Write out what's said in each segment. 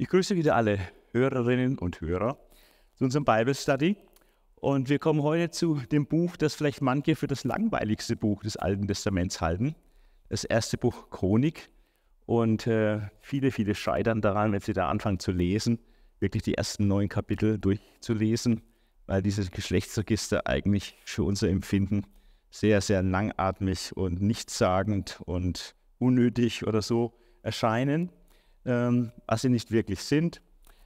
Ich grüße wieder alle Hörerinnen und Hörer zu unserem Bible Study. Und wir kommen heute zu dem Buch, das vielleicht manche für das langweiligste Buch des Alten Testaments halten. Das erste Buch Chronik. Und äh, viele, viele scheitern daran, wenn sie da anfangen zu lesen, wirklich die ersten neun Kapitel durchzulesen, weil dieses Geschlechtsregister eigentlich für unser Empfinden sehr, sehr langatmig und nichtssagend und unnötig oder so erscheinen was sie nicht wirklich sind.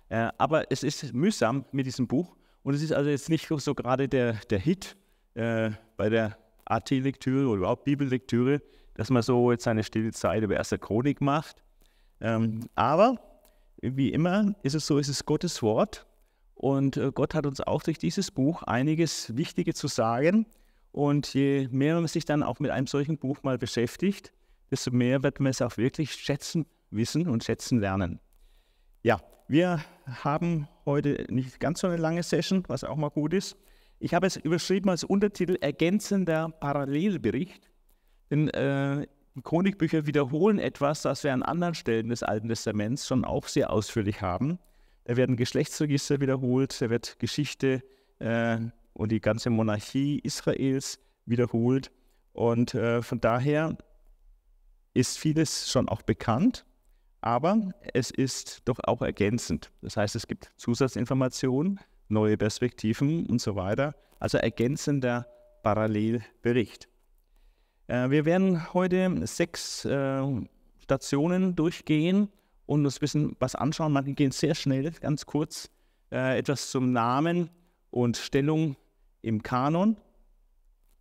Äh, aber es ist mühsam mit diesem Buch und es ist also jetzt nicht so gerade der, der Hit äh, bei der AT-Lektüre oder überhaupt Bibellektüre, dass man so jetzt seine stille Zeit über erste Chronik macht. Ähm, aber wie immer ist es so, es ist Gottes Wort und äh, Gott hat uns auch durch dieses Buch einiges Wichtige zu sagen. Und je mehr man sich dann auch mit einem solchen Buch mal beschäftigt, desto mehr wird man es auch wirklich schätzen wissen und schätzen lernen. Ja, wir haben heute nicht ganz so eine lange Session, was auch mal gut ist. Ich habe es überschrieben als Untertitel Ergänzender Parallelbericht. Denn äh, Chronikbücher wiederholen etwas, das wir an anderen Stellen des Alten Testaments schon auch sehr ausführlich haben. Da werden Geschlechtsregister wiederholt, da wird Geschichte äh, und die ganze Monarchie Israels wiederholt. Und äh, von daher ist vieles schon auch bekannt aber es ist doch auch ergänzend. Das heißt, es gibt Zusatzinformationen, neue Perspektiven und so weiter. Also ergänzender Parallelbericht. Äh, wir werden heute sechs äh, Stationen durchgehen und uns ein bisschen was anschauen. Manche gehen sehr schnell, ganz kurz. Äh, etwas zum Namen und Stellung im Kanon.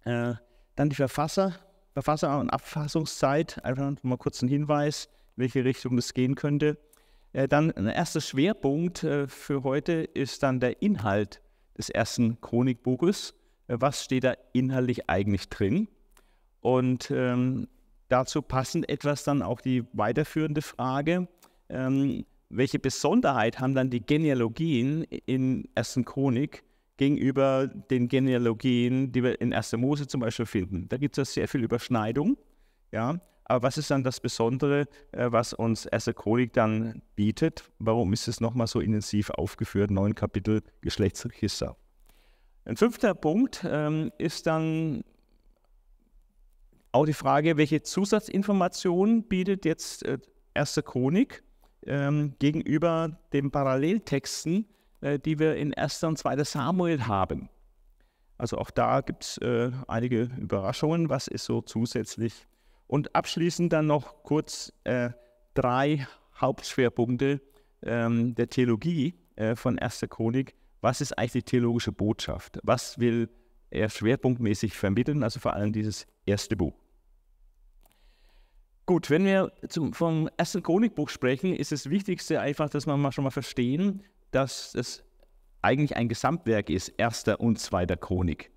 Äh, dann die Verfasser, Verfasser und Abfassungszeit. Einfach mal kurz einen Hinweis welche Richtung es gehen könnte. Äh, dann ein erster Schwerpunkt äh, für heute ist dann der Inhalt des ersten Chronikbuches. Äh, was steht da inhaltlich eigentlich drin? Und ähm, dazu passend etwas dann auch die weiterführende Frage, ähm, welche Besonderheit haben dann die Genealogien in ersten Chronik gegenüber den Genealogien, die wir in 1. Mose zum Beispiel finden? Da gibt es sehr viel Überschneidung. Ja? Aber was ist dann das Besondere, äh, was uns Chronik dann bietet? Warum ist es nochmal so intensiv aufgeführt? Neun Kapitel Geschlechtsregister. Ein fünfter Punkt ähm, ist dann auch die Frage, welche Zusatzinformationen bietet jetzt äh, Erste Chronik ähm, gegenüber den Paralleltexten, äh, die wir in 1. und 2. Samuel haben. Also auch da gibt es äh, einige Überraschungen, was ist so zusätzlich und abschließend dann noch kurz äh, drei Hauptschwerpunkte ähm, der Theologie äh, von Erster Chronik. Was ist eigentlich die theologische Botschaft? Was will er schwerpunktmäßig vermitteln? Also vor allem dieses erste Buch. Gut, wenn wir zum, vom ersten Chronikbuch sprechen, ist das Wichtigste einfach, dass wir mal schon mal verstehen, dass es eigentlich ein Gesamtwerk ist, erster und zweiter Chronik.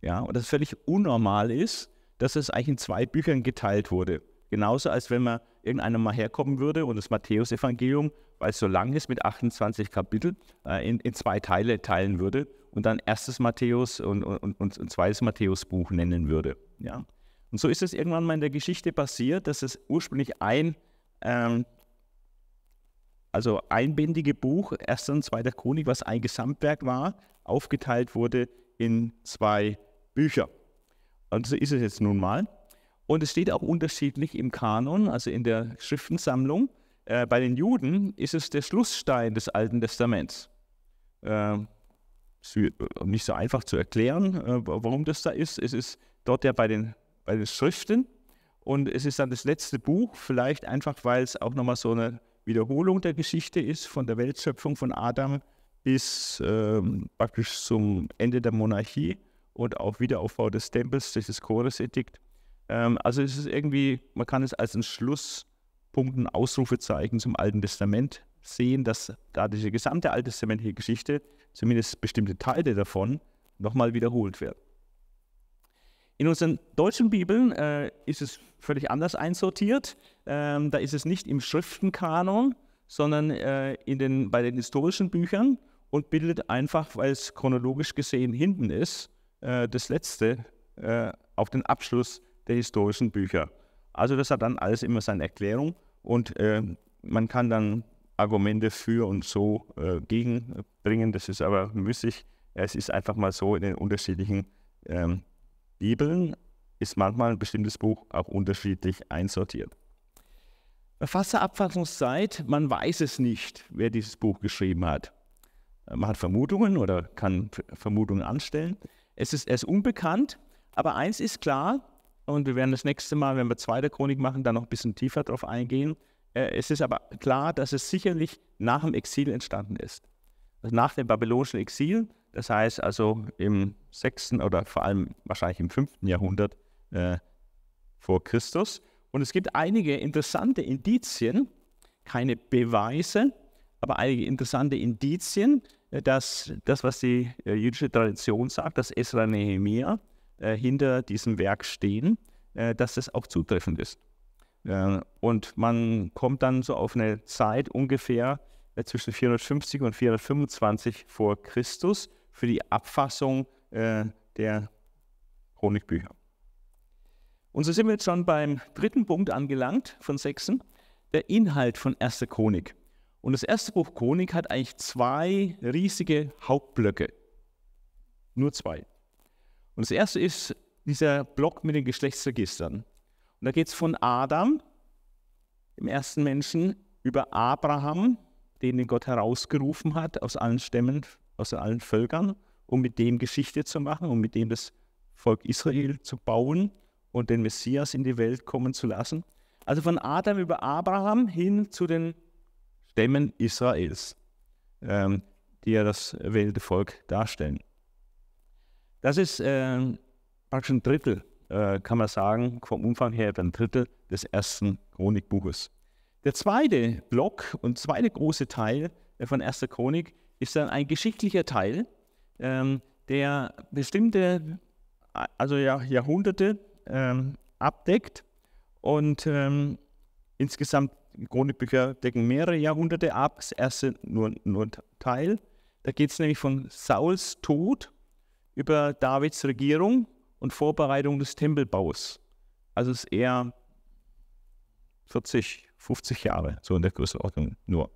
Ja, und das völlig unnormal ist, dass es eigentlich in zwei Büchern geteilt wurde. Genauso als wenn man irgendeiner mal herkommen würde und das Matthäusevangelium, weil es so lang ist mit 28 Kapiteln, äh, in, in, zwei Teile teilen würde und dann erstes Matthäus und, und, und, und zweites Matthäusbuch nennen würde. Ja. Und so ist es irgendwann mal in der Geschichte passiert, dass es ursprünglich ein, ähm, also einbändige Buch, erster und zweiter Chronik, was ein Gesamtwerk war, aufgeteilt wurde in zwei Bücher. Und so ist es jetzt nun mal. Und es steht auch unterschiedlich im Kanon, also in der Schriftensammlung. Äh, bei den Juden ist es der Schlussstein des Alten Testaments. Äh, nicht so einfach zu erklären, äh, warum das da ist. Es ist dort ja bei den, bei den Schriften und es ist dann das letzte Buch, vielleicht einfach, weil es auch nochmal so eine Wiederholung der Geschichte ist, von der Weltschöpfung von Adam bis ähm, praktisch zum Ende der Monarchie und auch Wiederaufbau des Tempels das Choresedikt. Ähm, also es ist irgendwie, man kann es als ein Schlusspunkt, ein Ausrufezeichen zum Alten Testament sehen, dass da diese gesamte alttestamentliche Geschichte, zumindest bestimmte Teile davon, nochmal wiederholt wird. In unseren deutschen Bibeln äh, ist es völlig anders einsortiert. Ähm, da ist es nicht im Schriftenkanon, sondern äh, in den, bei den historischen Büchern und bildet einfach, weil es chronologisch gesehen hinten ist, äh, das letzte äh, auf den Abschluss der historischen Bücher. Also das hat dann alles immer seine Erklärung und äh, man kann dann Argumente für und so äh, gegenbringen. Das ist aber müßig. Es ist einfach mal so in den unterschiedlichen ähm, Bibeln ist manchmal ein bestimmtes Buch auch unterschiedlich einsortiert. Verfasserabfassungszeit, man weiß es nicht, wer dieses Buch geschrieben hat. Man hat Vermutungen oder kann Vermutungen anstellen. Es ist, es ist unbekannt, aber eins ist klar, und wir werden das nächste Mal, wenn wir zweite Chronik machen, dann noch ein bisschen tiefer darauf eingehen. Äh, es ist aber klar, dass es sicherlich nach dem Exil entstanden ist. Also nach dem babylonischen Exil, das heißt also im 6. oder vor allem wahrscheinlich im 5. Jahrhundert äh, vor Christus. Und es gibt einige interessante Indizien, keine Beweise, aber einige interessante Indizien, dass das, was die äh, jüdische Tradition sagt, dass Esra und Nehemiah äh, hinter diesem Werk stehen, äh, dass das auch zutreffend ist. Äh, und man kommt dann so auf eine Zeit ungefähr äh, zwischen 450 und 425 vor Christus für die Abfassung der Chronikbücher. Und so sind wir jetzt schon beim dritten Punkt angelangt von sechsen, der Inhalt von erster Chronik. Und das erste Buch Chronik hat eigentlich zwei riesige Hauptblöcke. Nur zwei. Und das erste ist dieser Block mit den Geschlechtsregistern. Und da geht es von Adam, dem ersten Menschen, über Abraham, den Gott herausgerufen hat aus allen Stämmen, aus allen Völkern, um mit dem Geschichte zu machen, um mit dem das Volk Israel zu bauen und den Messias in die Welt kommen zu lassen. Also von Adam über Abraham hin zu den Stämmen Israels, ähm, die ja das erwählte Volk darstellen. Das ist äh, praktisch ein Drittel, äh, kann man sagen, vom Umfang her ein Drittel des ersten Chronikbuches. Der zweite Block und zweite große Teil äh, von erster Chronik ist dann ein geschichtlicher Teil, ähm, der bestimmte, also ja, Jahrhunderte ähm, abdeckt. Und ähm, insgesamt, Chronikbücher decken mehrere Jahrhunderte ab, das erste nur, nur ein Teil. Da geht es nämlich von Sauls Tod über Davids Regierung und Vorbereitung des Tempelbaus. Also es ist eher 40, 50 Jahre, so in der Größenordnung nur.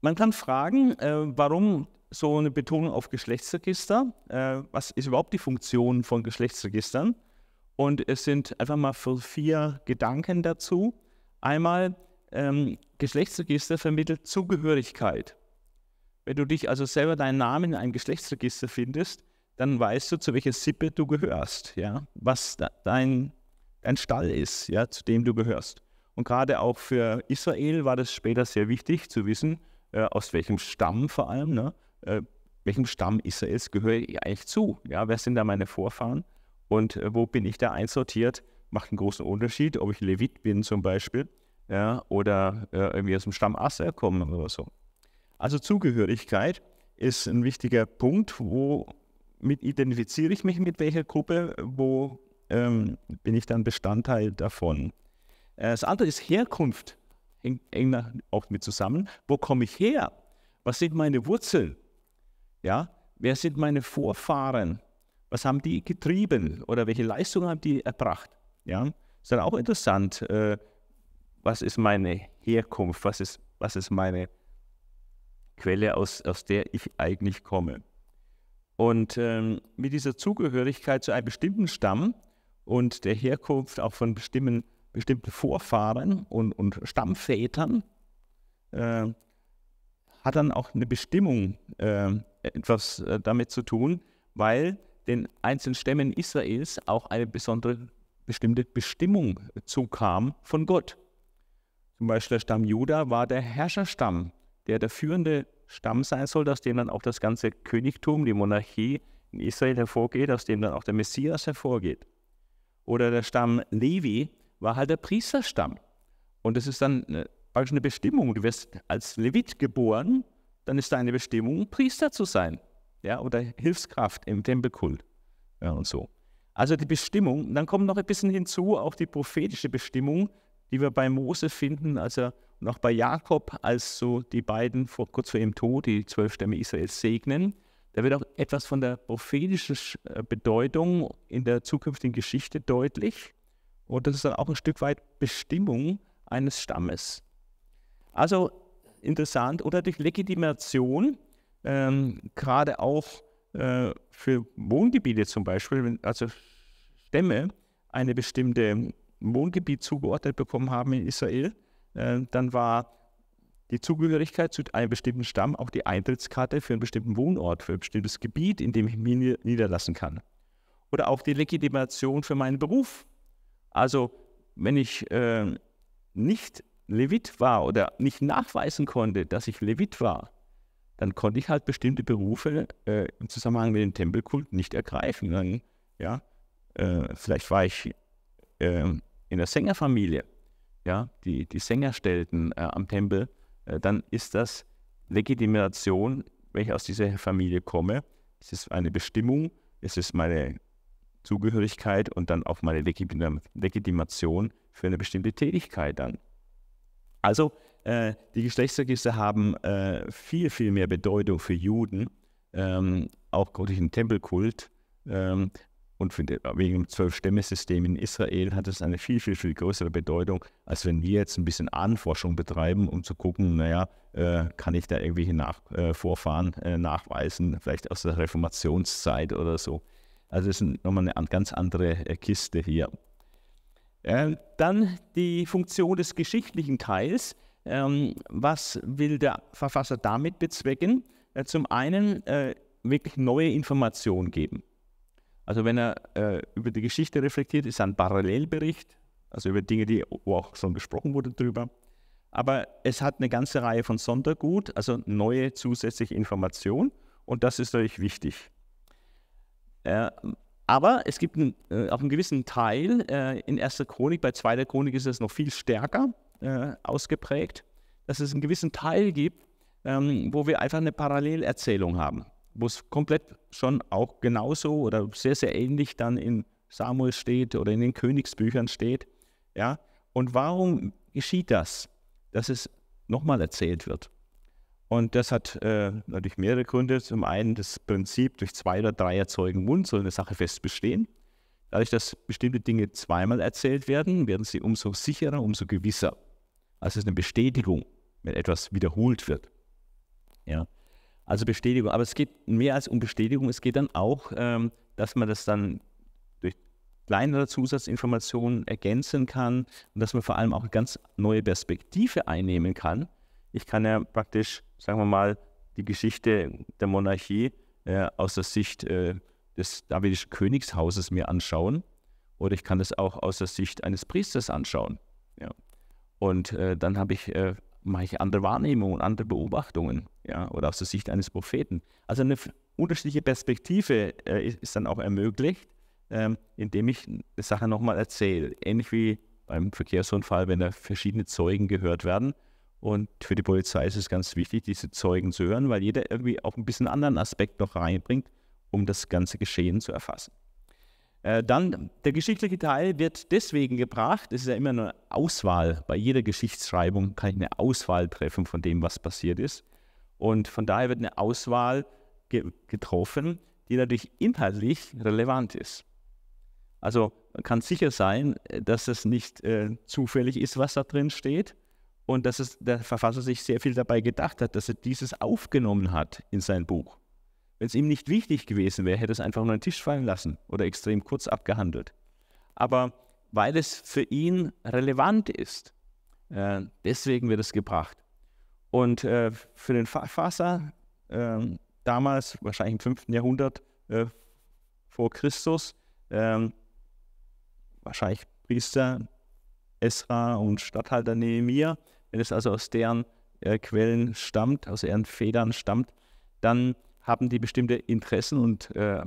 Man kann fragen, äh, warum so eine Betonung auf Geschlechtsregister. Äh, was ist überhaupt die Funktion von Geschlechtsregistern? Und es sind einfach mal vier Gedanken dazu. Einmal, ähm, Geschlechtsregister vermittelt Zugehörigkeit. Wenn du dich also selber deinen Namen in einem Geschlechtsregister findest, dann weißt du, zu welcher Sippe du gehörst, ja, was da, dein, dein Stall ist, ja, zu dem du gehörst. Und gerade auch für Israel war das später sehr wichtig zu wissen, äh, aus welchem Stamm vor allem, ne, äh, welchem Stamm Israels gehöre ich eigentlich zu? Ja, wer sind da meine Vorfahren? Und äh, wo bin ich da einsortiert? Macht einen großen Unterschied, ob ich Levit bin zum Beispiel ja, oder äh, irgendwie aus dem Stamm Aser komme oder so. Also Zugehörigkeit ist ein wichtiger Punkt, womit identifiziere ich mich mit welcher Gruppe, wo ähm, bin ich dann Bestandteil davon. Äh, das andere ist Herkunft, hängt eng auch mit zusammen. Wo komme ich her? Was sind meine Wurzeln? Ja, wer sind meine Vorfahren? Was haben die getrieben oder welche Leistungen haben die erbracht? Ja, ist dann auch interessant. Äh, was ist meine Herkunft? Was ist, was ist meine Quelle, aus, aus der ich eigentlich komme? Und ähm, mit dieser Zugehörigkeit zu einem bestimmten Stamm und der Herkunft auch von bestimmten, bestimmten Vorfahren und, und Stammvätern äh, hat dann auch eine Bestimmung äh, etwas äh, damit zu tun, weil den einzelnen Stämmen Israels auch eine besondere bestimmte Bestimmung zukam von Gott. Zum Beispiel der Stamm Juda war der Herrscherstamm, der der führende Stamm sein soll, aus dem dann auch das ganze Königtum, die Monarchie in Israel hervorgeht, aus dem dann auch der Messias hervorgeht. Oder der Stamm Levi war halt der Priesterstamm. Und das ist dann praktisch eine Bestimmung. Du wirst als Levit geboren, dann ist deine Bestimmung, Priester zu sein. Ja, oder Hilfskraft im Tempelkult. Ja, und so. Also die Bestimmung. Dann kommt noch ein bisschen hinzu, auch die prophetische Bestimmung, die wir bei Mose finden, also und auch bei Jakob, als so die beiden vor, kurz vor ihrem Tod die zwölf Stämme Israels segnen. Da wird auch etwas von der prophetischen äh, Bedeutung in der zukünftigen Geschichte deutlich. Und das ist dann auch ein Stück weit Bestimmung eines Stammes. Also interessant. Oder durch Legitimation, ähm, gerade auch äh, für Wohngebiete zum Beispiel, wenn also Stämme eine bestimmte Wohngebiet zugeordnet bekommen haben in Israel, äh, dann war die Zugehörigkeit zu einem bestimmten Stamm auch die Eintrittskarte für einen bestimmten Wohnort, für ein bestimmtes Gebiet, in dem ich mich niederlassen kann. Oder auch die Legitimation für meinen Beruf. Also wenn ich äh, nicht Levit war oder nicht nachweisen konnte, dass ich Levit war, dann konnte ich halt bestimmte Berufe äh, im Zusammenhang mit dem Tempelkult nicht ergreifen. Dann, ja, äh, vielleicht war ich äh, in der Sängerfamilie, ja, die, die Sänger stellten äh, am Tempel, äh, dann ist das Legitimation, wenn ich aus dieser Familie komme. Es ist eine Bestimmung, es ist meine Zugehörigkeit und dann auch meine Legitimation für eine bestimmte Tätigkeit dann. Also äh, die Geschlechtsregister haben äh, viel, viel mehr Bedeutung für Juden, ähm, auch durch den Tempelkult. Ähm, und die, wegen dem Zwölf-Stämme-System in Israel hat es eine viel, viel, viel größere Bedeutung, als wenn wir jetzt ein bisschen Ahnenforschung betreiben, um zu gucken, naja, äh, kann ich da irgendwelche Nach äh, Vorfahren äh, nachweisen, vielleicht aus der Reformationszeit oder so. Also das ist nochmal eine ganz andere Kiste hier. Äh, dann die Funktion des geschichtlichen Teils. Ähm, was will der Verfasser damit bezwecken? Äh, zum einen äh, wirklich neue Informationen geben. Also wenn er äh, über die Geschichte reflektiert, ist ein Parallelbericht, also über Dinge, die, wo auch schon gesprochen wurde drüber. Aber es hat eine ganze Reihe von Sondergut, also neue zusätzliche Informationen und das ist natürlich wichtig. Äh, aber es gibt einen, äh, auch einen gewissen Teil äh, in erster Chronik, bei zweiter Chronik ist es noch viel stärker äh, ausgeprägt, dass es einen gewissen Teil gibt, ähm, wo wir einfach eine Parallelerzählung haben, wo es komplett schon auch genauso oder sehr, sehr ähnlich dann in Samuel steht oder in den Königsbüchern steht. Ja? Und warum geschieht das, dass es nochmal erzählt wird? Und das hat äh, natürlich mehrere Gründe. Zum einen das Prinzip, durch zwei oder drei erzeugen Mund soll eine Sache fest bestehen. Dadurch, dass bestimmte Dinge zweimal erzählt werden, werden sie umso sicherer, umso gewisser. Also es ist eine Bestätigung, wenn etwas wiederholt wird. Ja. Also Bestätigung. Aber es geht mehr als um Bestätigung. Es geht dann auch, ähm, dass man das dann durch kleinere Zusatzinformationen ergänzen kann und dass man vor allem auch eine ganz neue Perspektive einnehmen kann ich kann ja praktisch, sagen wir mal, die Geschichte der Monarchie äh, aus der Sicht äh, des davidischen Königshauses mir anschauen oder ich kann es auch aus der Sicht eines Priesters anschauen. Ja. Und äh, dann habe ich, äh, mache ich andere Wahrnehmungen, andere Beobachtungen ja, oder aus der Sicht eines Propheten. Also eine unterschiedliche Perspektive äh, ist dann auch ermöglicht, ähm, indem ich eine Sache nochmal erzähle. Ähnlich wie beim Verkehrsunfall, wenn da verschiedene Zeugen gehört werden und für die Polizei ist es ganz wichtig, diese Zeugen zu hören, weil jeder irgendwie auch ein bisschen anderen Aspekt noch reinbringt, um das ganze Geschehen zu erfassen. Äh, dann der geschichtliche Teil wird deswegen gebracht, es ist ja immer eine Auswahl, bei jeder Geschichtsschreibung kann ich eine Auswahl treffen von dem, was passiert ist. Und von daher wird eine Auswahl ge getroffen, die natürlich inhaltlich relevant ist. Also man kann sicher sein, dass es nicht äh, zufällig ist, was da drin steht, und dass es, der Verfasser sich sehr viel dabei gedacht hat, dass er dieses aufgenommen hat in sein Buch. Wenn es ihm nicht wichtig gewesen wäre, hätte es einfach nur den Tisch fallen lassen oder extrem kurz abgehandelt. Aber weil es für ihn relevant ist, äh, deswegen wird es gebracht. Und äh, für den Verfasser äh, damals, wahrscheinlich im 5. Jahrhundert äh, vor Christus, ähm, wahrscheinlich Priester Esra und Statthalter Nehemiah, wenn es also aus deren äh, Quellen stammt, aus ihren Federn stammt, dann haben die bestimmte Interessen und äh,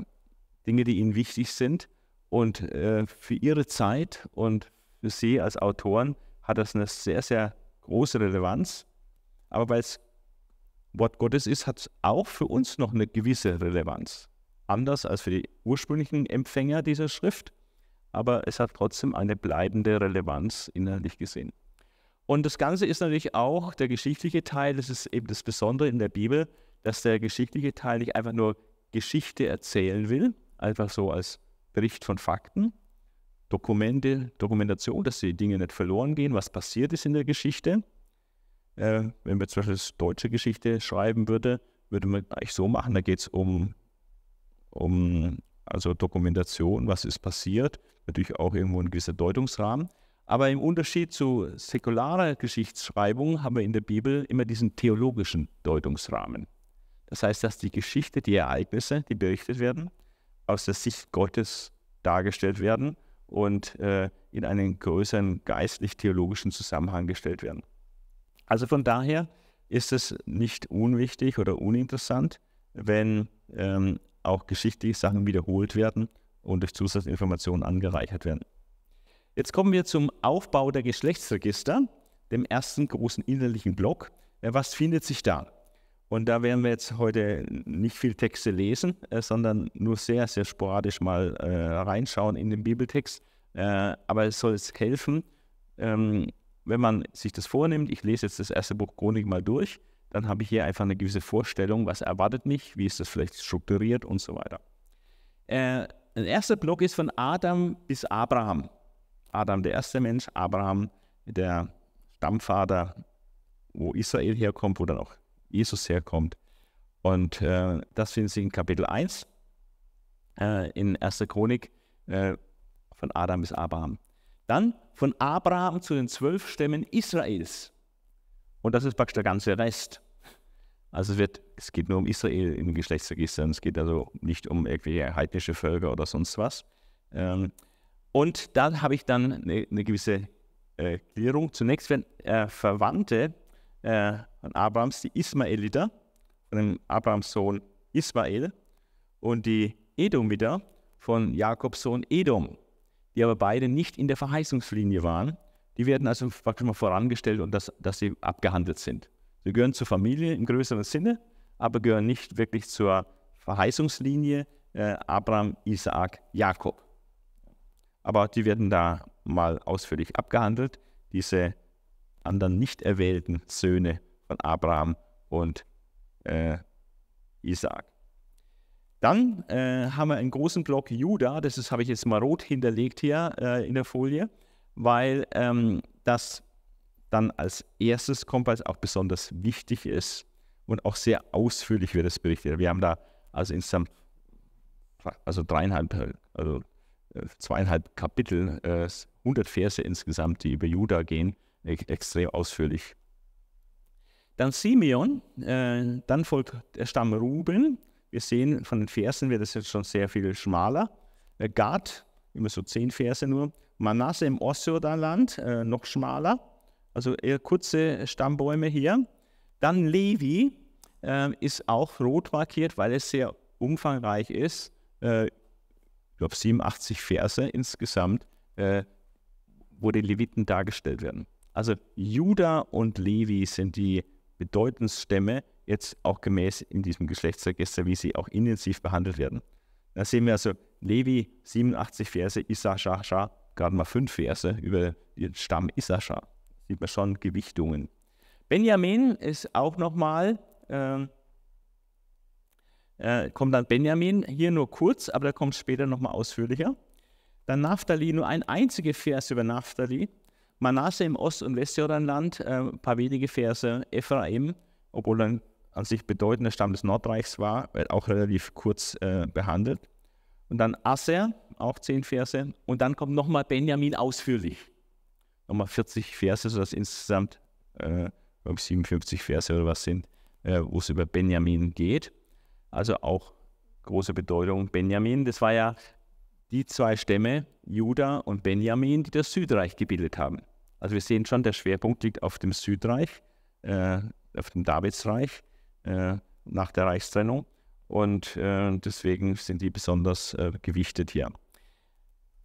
Dinge, die ihnen wichtig sind. Und äh, für ihre Zeit und für sie als Autoren hat das eine sehr, sehr große Relevanz. Aber weil es Wort Gottes ist, hat es auch für uns noch eine gewisse Relevanz. Anders als für die ursprünglichen Empfänger dieser Schrift, aber es hat trotzdem eine bleibende Relevanz innerlich gesehen. Und das Ganze ist natürlich auch der geschichtliche Teil, das ist eben das Besondere in der Bibel, dass der geschichtliche Teil nicht einfach nur Geschichte erzählen will, einfach so als Bericht von Fakten, Dokumente, Dokumentation, dass die Dinge nicht verloren gehen, was passiert ist in der Geschichte. Äh, wenn wir zum Beispiel deutsche Geschichte schreiben würde, würde man eigentlich so machen, da geht es um, um also Dokumentation, was ist passiert, natürlich auch irgendwo ein gewisser Deutungsrahmen. Aber im Unterschied zu säkularer Geschichtsschreibung haben wir in der Bibel immer diesen theologischen Deutungsrahmen. Das heißt, dass die Geschichte, die Ereignisse, die berichtet werden, aus der Sicht Gottes dargestellt werden und äh, in einen größeren geistlich-theologischen Zusammenhang gestellt werden. Also von daher ist es nicht unwichtig oder uninteressant, wenn ähm, auch geschichtliche Sachen wiederholt werden und durch Zusatzinformationen angereichert werden. Jetzt kommen wir zum Aufbau der Geschlechtsregister, dem ersten großen innerlichen Block. Was findet sich da? Und da werden wir jetzt heute nicht viel Texte lesen, äh, sondern nur sehr, sehr sporadisch mal äh, reinschauen in den Bibeltext. Äh, aber es soll es helfen, ähm, wenn man sich das vornimmt. Ich lese jetzt das erste Buch Chronik mal durch. Dann habe ich hier einfach eine gewisse Vorstellung, was erwartet mich, wie ist das vielleicht strukturiert und so weiter. Äh, der erste Block ist von Adam bis Abraham. Adam, der erste Mensch, Abraham, der Stammvater, wo Israel herkommt, wo dann auch Jesus herkommt. Und äh, das finden Sie in Kapitel 1 äh, in 1. Chronik äh, von Adam bis Abraham. Dann von Abraham zu den zwölf Stämmen Israels. Und das ist praktisch der ganze Rest. Also es, wird, es geht nur um Israel im Geschlechtsregister. Es geht also nicht um irgendwelche heidnische Völker oder sonst was. Ähm, und da habe ich dann eine, eine gewisse äh, Klärung. Zunächst werden äh, Verwandte äh, von Abrahams, die Ismaeliter, von dem Abrahams Sohn Ismael und die Edomiter von Jakobs Sohn Edom, die aber beide nicht in der Verheißungslinie waren. Die werden also praktisch mal vorangestellt und das, dass sie abgehandelt sind. Sie gehören zur Familie im größeren Sinne, aber gehören nicht wirklich zur Verheißungslinie äh, Abraham, Isaak, Jakob. Aber die werden da mal ausführlich abgehandelt, diese anderen nicht erwählten Söhne von Abraham und äh, Isaac. Dann äh, haben wir einen großen Block Juda, das habe ich jetzt mal rot hinterlegt hier äh, in der Folie, weil ähm, das dann als erstes kommt, weil es auch besonders wichtig ist und auch sehr ausführlich wird es berichtet. Wir haben da also insgesamt also dreieinhalb, also äh, zweieinhalb Kapitel, 100 äh, Verse insgesamt, die über Juda gehen extrem ausführlich. Dann Simeon, äh, dann folgt der Stamm Ruben. Wir sehen von den Versen wird es jetzt schon sehr viel schmaler. Äh, Gad, immer so zehn Verse nur. Manasse im Ostjordanland, äh, noch schmaler. Also eher kurze Stammbäume hier. Dann Levi äh, ist auch rot markiert, weil es sehr umfangreich ist. Äh, ich glaube 87 Verse insgesamt, äh, wo die Leviten dargestellt werden. Also Juda und Levi sind die Bedeutungsstämme, jetzt auch gemäß in diesem Geschlechtsregister, wie sie auch intensiv behandelt werden. Da sehen wir also Levi 87 Verse, Issachar gerade mal 5 Verse über den Stamm Issachar. Sieht man schon Gewichtungen. Benjamin ist auch nochmal, äh, äh, kommt dann Benjamin, hier nur kurz, aber da kommt später nochmal ausführlicher. Dann Naphtali, nur ein einziger Vers über Naphtali. Manasse im Ost- und Westjordanland, äh, ein paar wenige Verse. Ephraim, obwohl er an sich bedeutender Stamm des Nordreichs war, auch relativ kurz äh, behandelt. Und dann Asser, auch zehn Verse. Und dann kommt nochmal Benjamin ausführlich. Nochmal 40 Verse, sodass insgesamt äh, 57 Verse oder was sind, äh, wo es über Benjamin geht. Also auch große Bedeutung Benjamin. Das war ja die zwei Stämme, Juda und Benjamin, die das Südreich gebildet haben. Also wir sehen schon, der Schwerpunkt liegt auf dem Südreich, äh, auf dem Davidsreich äh, nach der Reichstrennung. Und äh, deswegen sind die besonders äh, gewichtet hier.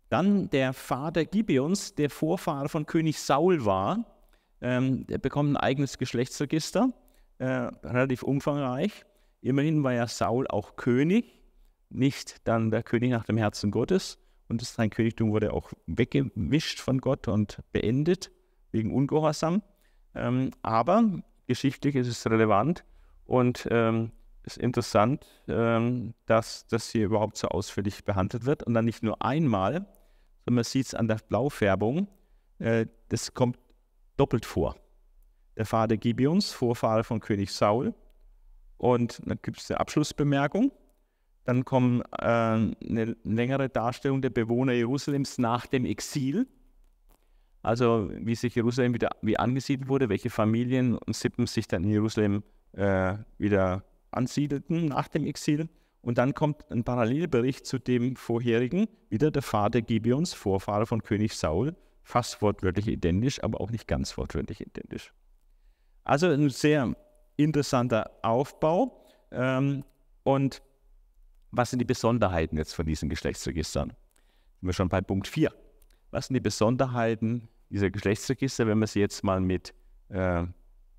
Dann der Vater Gibeons, der Vorfahre von König Saul war. Ähm, der bekommt ein eigenes Geschlechtsregister, äh, relativ umfangreich. Immerhin war ja Saul auch König, nicht dann der König nach dem Herzen Gottes und sein Königtum wurde auch weggewischt von Gott und beendet wegen Ungehorsam. Ähm, aber geschichtlich ist es relevant und ähm, ist interessant, ähm, dass das hier überhaupt so ausführlich behandelt wird und dann nicht nur einmal, und man sieht es an der Blaufärbung, äh, das kommt doppelt vor. Der Vater Gibeons, Vorfahre von König Saul. Und dann gibt es eine Abschlussbemerkung. Dann kommt äh, eine längere Darstellung der Bewohner Jerusalems nach dem Exil. Also wie sich Jerusalem wieder wie angesiedelt wurde, welche Familien und Sippen sich dann in Jerusalem äh, wieder ansiedelten nach dem Exil. Und dann kommt ein Parallelbericht zu dem vorherigen, wieder der Vater Gibeons, Vorfahre von König Saul, fast wortwörtlich identisch, aber auch nicht ganz wortwörtlich identisch. Also ein sehr interessanter Aufbau. Ähm, und was sind die Besonderheiten jetzt von diesen Geschlechtsregistern? Sind wir schon bei Punkt 4. Was sind die Besonderheiten dieser Geschlechtsregister, wenn man sie jetzt mal mit äh,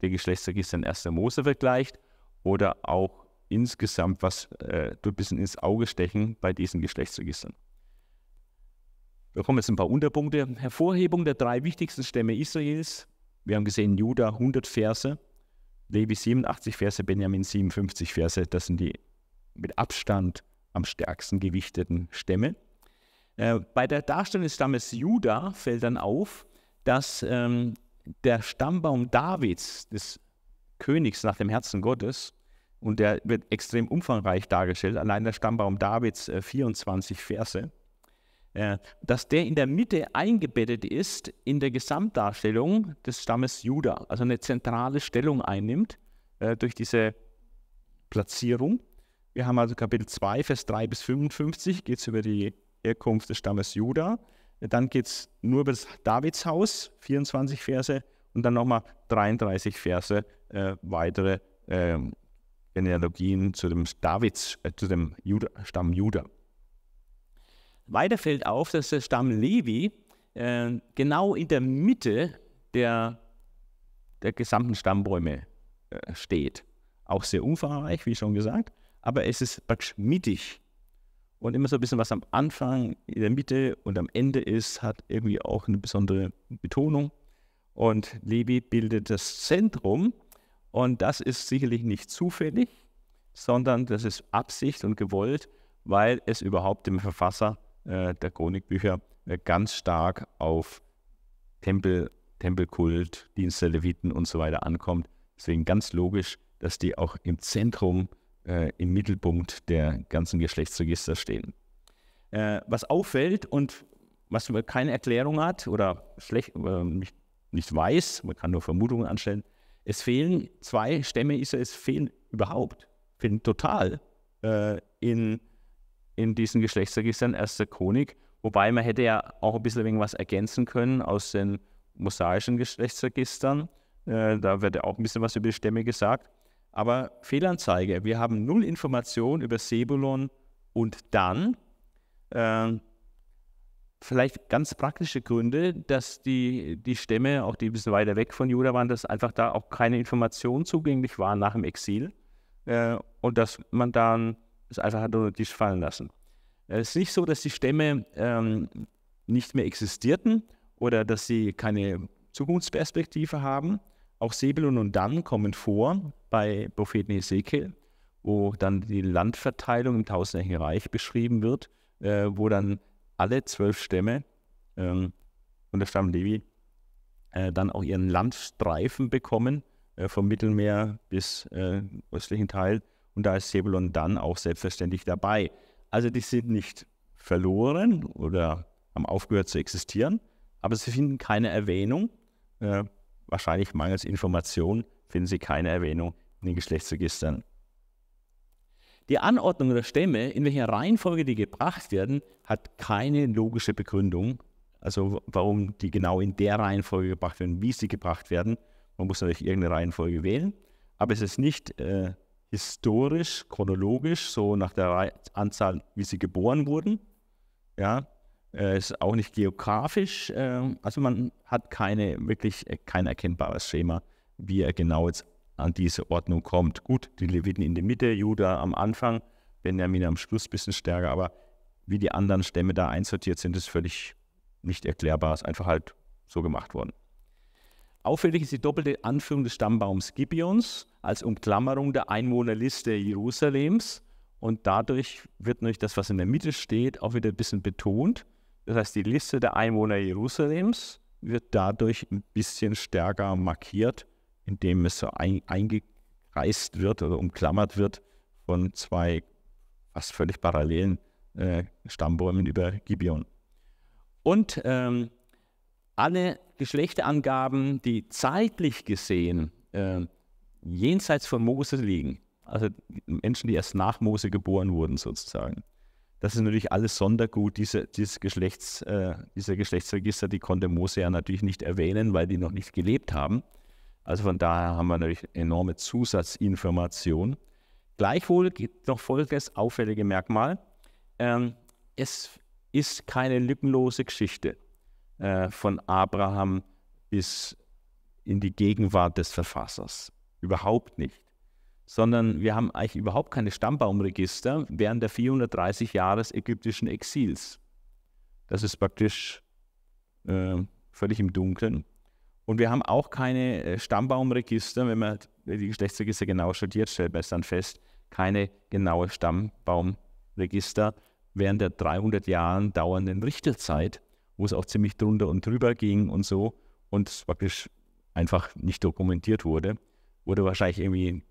den Geschlechtsregistern 1. Mose vergleicht oder auch insgesamt, was äh, ein bisschen ins Auge stechen bei diesen Geschlechtsregistern. Wir kommen jetzt ein paar Unterpunkte. Hervorhebung der drei wichtigsten Stämme Israels. Wir haben gesehen, Juda 100 Verse, Levi 87 Verse, Benjamin 57 Verse. Das sind die mit Abstand am stärksten gewichteten Stämme. Äh, bei der Darstellung des Stammes Juda fällt dann auf, dass ähm, der Stammbaum Davids, des Königs nach dem Herzen Gottes, und der wird extrem umfangreich dargestellt, allein der Stammbaum Davids äh, 24 Verse, äh, dass der in der Mitte eingebettet ist in der Gesamtdarstellung des Stammes Juda, also eine zentrale Stellung einnimmt äh, durch diese Platzierung. Wir haben also Kapitel 2, Vers 3 bis 55, geht es über die Herkunft des Stammes Juda. Dann geht es nur über das Davidshaus, 24 Verse, und dann nochmal 33 Verse äh, weitere äh, Genealogien zu dem Davids, äh, zu dem Juda, Stamm Juda. Weiter fällt auf, dass der Stamm Levi äh, genau in der Mitte der, der gesamten Stammbäume äh, steht. Auch sehr umfangreich, wie schon gesagt, aber es ist praktisch mittig. Und immer so ein bisschen, was am Anfang, in der Mitte und am Ende ist, hat irgendwie auch eine besondere Betonung. Und Levi bildet das Zentrum. Und das ist sicherlich nicht zufällig, sondern das ist Absicht und gewollt, weil es überhaupt dem Verfasser äh, der Chronikbücher äh, ganz stark auf Tempel, Tempelkult, Dienst der Leviten und so weiter ankommt. Deswegen ganz logisch, dass die auch im Zentrum, äh, im Mittelpunkt der ganzen Geschlechtsregister stehen. Äh, was auffällt und was man keine Erklärung hat oder schlecht, nicht, nicht weiß, man kann nur Vermutungen anstellen, es fehlen zwei Stämme Israels, fehlen überhaupt, fehlen total äh, in in diesen Geschlechtsregistern erster Chronik. Wobei man hätte ja auch ein bisschen irgendwas ergänzen können aus den mosaischen Geschlechtsregistern. Äh, da wird ja auch ein bisschen was über die Stämme gesagt. Aber Fehlanzeige, wir haben null Information über Sebulon und dann äh, vielleicht ganz praktische Gründe, dass die, die Stämme, auch die ein bisschen weiter weg von Juda waren, dass einfach da auch keine Informationen zugänglich waren nach dem Exil äh, und dass man dann es einfach hat unter den Tisch fallen lassen. Es ist nicht so, dass die Stämme ähm, nicht mehr existierten oder dass sie keine Zukunftsperspektive haben. Auch Sebulon und Dan kommen vor bei Propheten Ezekiel, wo dann die Landverteilung im Tausendjährigen Reich beschrieben wird, äh, wo dann alle zwölf Stämme ähm, und der Stamm Levi äh, dann auch ihren Landstreifen bekommen, äh, vom Mittelmeer bis äh, östlichen Teil und da ist Sebulon dann auch selbstverständlich dabei. Also die sind nicht verloren oder haben aufgehört zu existieren, aber sie finden keine Erwähnung. Wahrscheinlich mangels Information finden sie keine Erwähnung in den Geschlechtsregistern. Die Anordnung der Stämme, in welcher Reihenfolge die gebracht werden, hat keine logische Begründung. Also warum die genau in der Reihenfolge gebracht werden, wie sie gebracht werden. Man muss natürlich irgendeine Reihenfolge wählen, aber es ist nicht äh, historisch, chronologisch, so nach der Anzahl, wie sie geboren wurden. Ja, äh, ist auch nicht geografisch. Äh, also man hat keine wirklich äh, kein erkennbares Schema, wie er genau jetzt an diese Ordnung kommt. Gut, die Leviten in der Mitte, Juda am Anfang, Benjamin am Schluss ein bisschen stärker, aber wie die anderen Stämme da einsortiert sind, ist völlig nicht erklärbar, ist einfach halt so gemacht worden. Auffällig ist die doppelte Anführung des Stammbaums Gibeons als Umklammerung der Einwohnerliste Jerusalems. Und dadurch wird natürlich das, was in der Mitte steht, auch wieder ein bisschen betont. Das heißt, die Liste der Einwohner Jerusalems wird dadurch ein bisschen stärker markiert, indem es so ein, eingekreist wird oder umklammert wird von zwei fast völlig parallelen äh, Stammbäumen über Gibeon. Und ähm, alle Geschlechterangaben, die zeitlich gesehen äh, jenseits von Mose liegen, also Menschen, die erst nach Mose geboren wurden sozusagen, das ist natürlich alles Sondergut, diese, dieses Geschlechts, äh, dieser Geschlechtsregister, die konnte Mose ja natürlich nicht erwähnen, weil die noch nicht gelebt haben. Also von daher haben wir natürlich enorme Zusatzinformationen. Gleichwohl gibt noch folgendes auffällige Merkmal. Ähm, es ist keine lückenlose Geschichte äh, von Abraham bis in die Gegenwart des Verfassers. Überhaupt nicht sondern wir haben eigentlich überhaupt keine Stammbaumregister während der 430 Jahre des ägyptischen Exils. Das ist praktisch äh, völlig im Dunkeln. Und wir haben auch keine äh, Stammbaumregister, wenn man die Geschlechtsregister genau studiert, stellt man es dann fest, keine genaue Stammbaumregister während der 300 Jahren dauernden Richterzeit, wo es auch ziemlich drunter und drüber ging und so und praktisch einfach nicht dokumentiert wurde, wurde wahrscheinlich irgendwie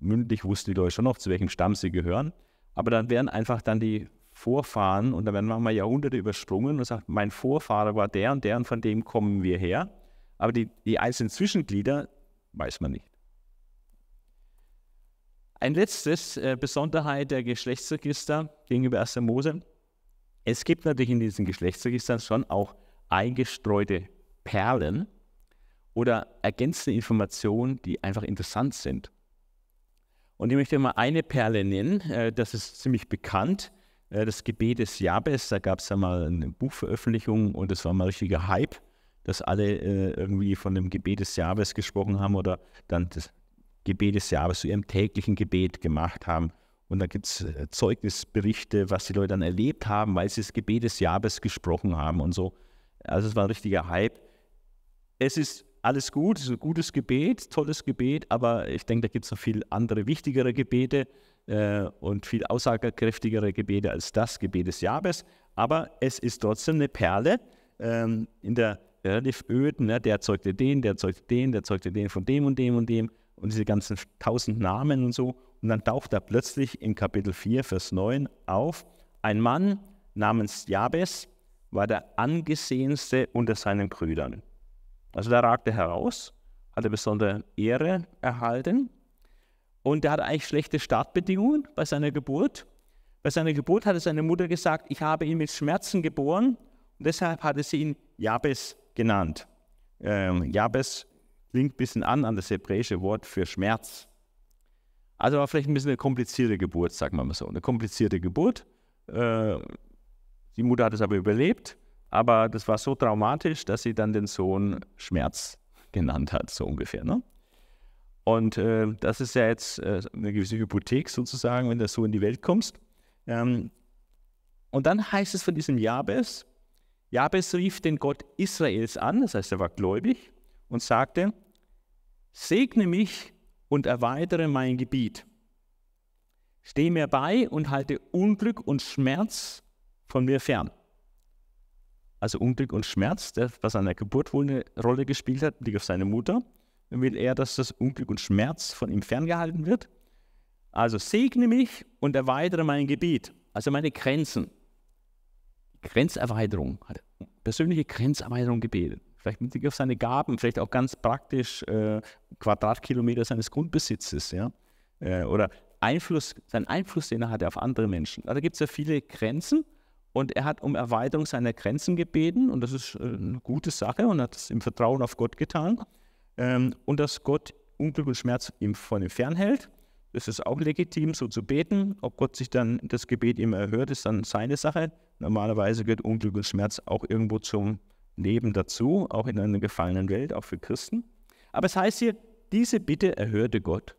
mündlich wussten die Leute schon noch, zu welchem Stamm sie gehören. Aber dann werden einfach dann die Vorfahren, und da werden manchmal Jahrhunderte übersprungen und sagt, mein Vorfahre war der und der und von dem kommen wir her. Aber die, die einzelnen Zwischenglieder weiß man nicht. Ein letztes äh, Besonderheit der Geschlechtsregister gegenüber 1. Mose. Es gibt natürlich in diesen Geschlechtsregistern schon auch eingestreute Perlen oder ergänzende Informationen, die einfach interessant sind. Und ich möchte mal eine Perle nennen, äh, das ist ziemlich bekannt, äh, das Gebet des Jabes. Da gab es ja mal eine Buchveröffentlichung und das war mal ein richtiger Hype, dass alle äh, irgendwie von dem Gebet des Jabes gesprochen haben oder dann das Gebet des Jabes zu ihrem täglichen Gebet gemacht haben. Und da gibt es Zeugnisberichte, was die Leute dann erlebt haben, weil sie das Gebet des Jabes gesprochen haben und so. Also es war ein richtiger Hype. Es ist alles gut, ist ein gutes Gebet, tolles Gebet, aber ich denke, da gibt es noch viel andere, wichtigere Gebete äh, und viel aussagekräftigere Gebete als das Gebet des Jabes. Aber es ist trotzdem eine Perle ähm, in der relativ öden, ne? der zeugte den, der zeugte den, der zeugte den von dem und dem und dem und diese ganzen tausend Namen und so. Und dann taucht da plötzlich in Kapitel 4, Vers 9 auf, ein Mann namens Jabes war der angesehenste unter seinen Brüdern. Also da ragte heraus, hatte besondere Ehre erhalten und er hatte eigentlich schlechte Startbedingungen bei seiner Geburt. Bei seiner Geburt hatte seine Mutter gesagt, ich habe ihn mit Schmerzen geboren und deshalb hatte sie ihn Jabes genannt. Ähm, Jabes klingt ein bisschen an an das hebräische Wort für Schmerz. Also war vielleicht ein bisschen eine komplizierte Geburt, sagen wir mal so. Eine komplizierte Geburt. Äh, die Mutter hat es aber überlebt aber das war so traumatisch, dass sie dann den Sohn Schmerz genannt hat, so ungefähr. Ne? Und äh, das ist ja jetzt äh, eine gewisse Hypothek sozusagen, wenn du so in die Welt kommst. Ähm, und dann heißt es von diesem Jabes, Jabes rief den Gott Israels an, das heißt, er war gläubig, und sagte, segne mich und erweitere mein Gebiet. Steh mir bei und halte Unglück und Schmerz von mir fern also Unglück und Schmerz, der bei seiner Geburt wohl eine Rolle gespielt hat, liegt auf seine Mutter. Dann will er, dass das Unglück und Schmerz von ihm ferngehalten wird. Also segne mich und erweitere mein Gebiet, also meine Grenzen. Grenzerweiterung, hat persönliche Grenzerweiterung gebetet. Vielleicht mit Blick auf seine Gaben, vielleicht auch ganz praktisch äh, Quadratkilometer seines Grundbesitzes, ja. Äh, oder Einfluss, sein Einfluss, den er hatte auf andere Menschen. Also da gibt es ja viele Grenzen und er hat um Erweiterung seiner Grenzen gebeten und das ist äh, eine gute Sache und hat es im Vertrauen auf Gott getan. Ähm, und dass Gott Unglück und Schmerz ihm von ihm fernhält. Das ist auch legitim, so zu beten. Ob Gott sich dann das Gebet ihm erhört, ist dann seine Sache. Normalerweise gehört Unglück und Schmerz auch irgendwo zum Leben dazu, auch in einer gefallenen Welt, auch für Christen. Aber es heißt hier, diese Bitte erhörte Gott.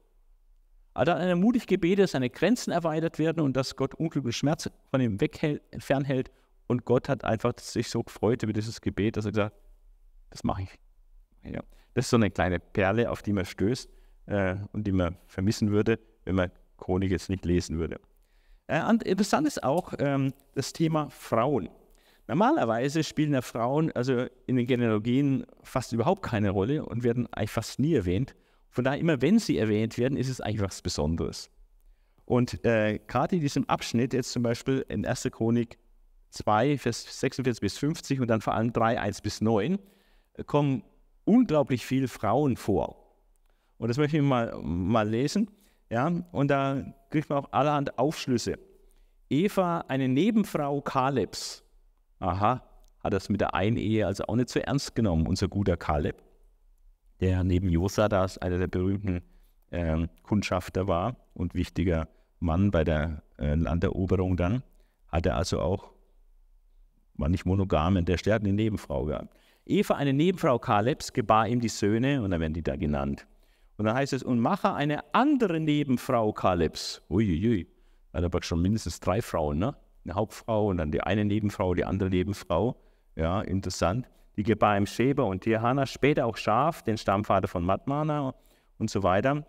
Also hat er mutig gebetet, dass seine Grenzen erweitert werden und dass Gott Unglück und Schmerz von ihm weghält, fernhält. Und Gott hat einfach sich so gefreut über dieses Gebet, dass er gesagt das mache ich. Ja. Das ist so eine kleine Perle, auf die man stößt äh, und die man vermissen würde, wenn man Chronik jetzt nicht lesen würde. Äh, interessant ist auch ähm, das Thema Frauen. Normalerweise spielen ja Frauen also in den Genealogien fast überhaupt keine Rolle und werden eigentlich fast nie erwähnt. Von daher, immer wenn sie erwähnt werden, ist es eigentlich was Besonderes. Und äh, gerade in diesem Abschnitt, jetzt zum Beispiel in 1. Chronik 2, Vers 46 bis 50 und dann vor allem 3, 1 bis 9, äh, kommen unglaublich viele Frauen vor. Und das möchte ich mal, mal lesen. Ja? Und da kriegt man auch allerhand Aufschlüsse. Eva, eine Nebenfrau Kalebs. Aha, hat das mit der Einehe also auch nicht so ernst genommen, unser guter Kaleb, der neben Josadas einer der berühmten äh, Kundschafter war und wichtiger Mann bei der äh, Landeroberung dann, hat er also auch, war nicht monogam, der hat eine Nebenfrau gehabt. Eva, eine Nebenfrau Kalebs, gebar ihm die Söhne und dann werden die da genannt. Und dann heißt es, und mache eine andere Nebenfrau Kalebs. Uiuiui, hat aber schon mindestens drei Frauen, ne? Eine Hauptfrau und dann die eine Nebenfrau, die andere Nebenfrau. Ja, interessant. Die gebar ihm Sheba und Tirhana, später auch Schaf, den Stammvater von Matmana und so weiter.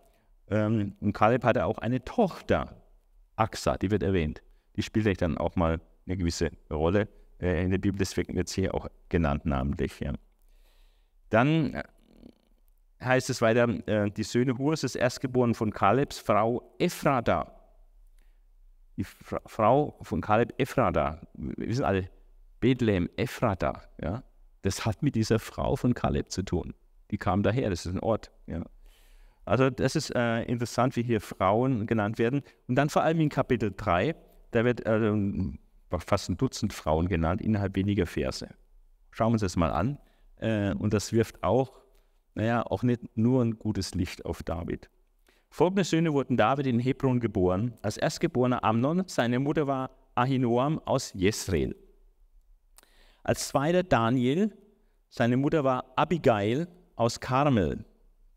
Ähm, und Kaleb hatte auch eine Tochter, Axa, die wird erwähnt. Die spielt vielleicht dann auch mal eine gewisse Rolle äh, in der Bibel, deswegen wird sie hier auch genannt namentlich. Ja. Dann äh, heißt es weiter, äh, die Söhne Hurs ist erstgeboren von Kalebs Frau Ephrata. Die Fra Frau von Kaleb Ephrata, wir wissen alle, Bethlehem, Ephrata, ja, das hat mit dieser Frau von Kaleb zu tun. Die kam daher, das ist ein Ort. Ja. Also das ist äh, interessant, wie hier Frauen genannt werden. Und dann vor allem in Kapitel 3, da wird äh, fast ein Dutzend Frauen genannt, innerhalb weniger Verse. Schauen wir uns das mal an. Äh, und das wirft auch, naja, auch nicht nur ein gutes Licht auf David. Folgende Söhne wurden David in Hebron geboren. Als erstgeborener Amnon, seine Mutter war Ahinoam aus Jesreel. Als zweiter Daniel, seine Mutter war Abigail aus Karmel.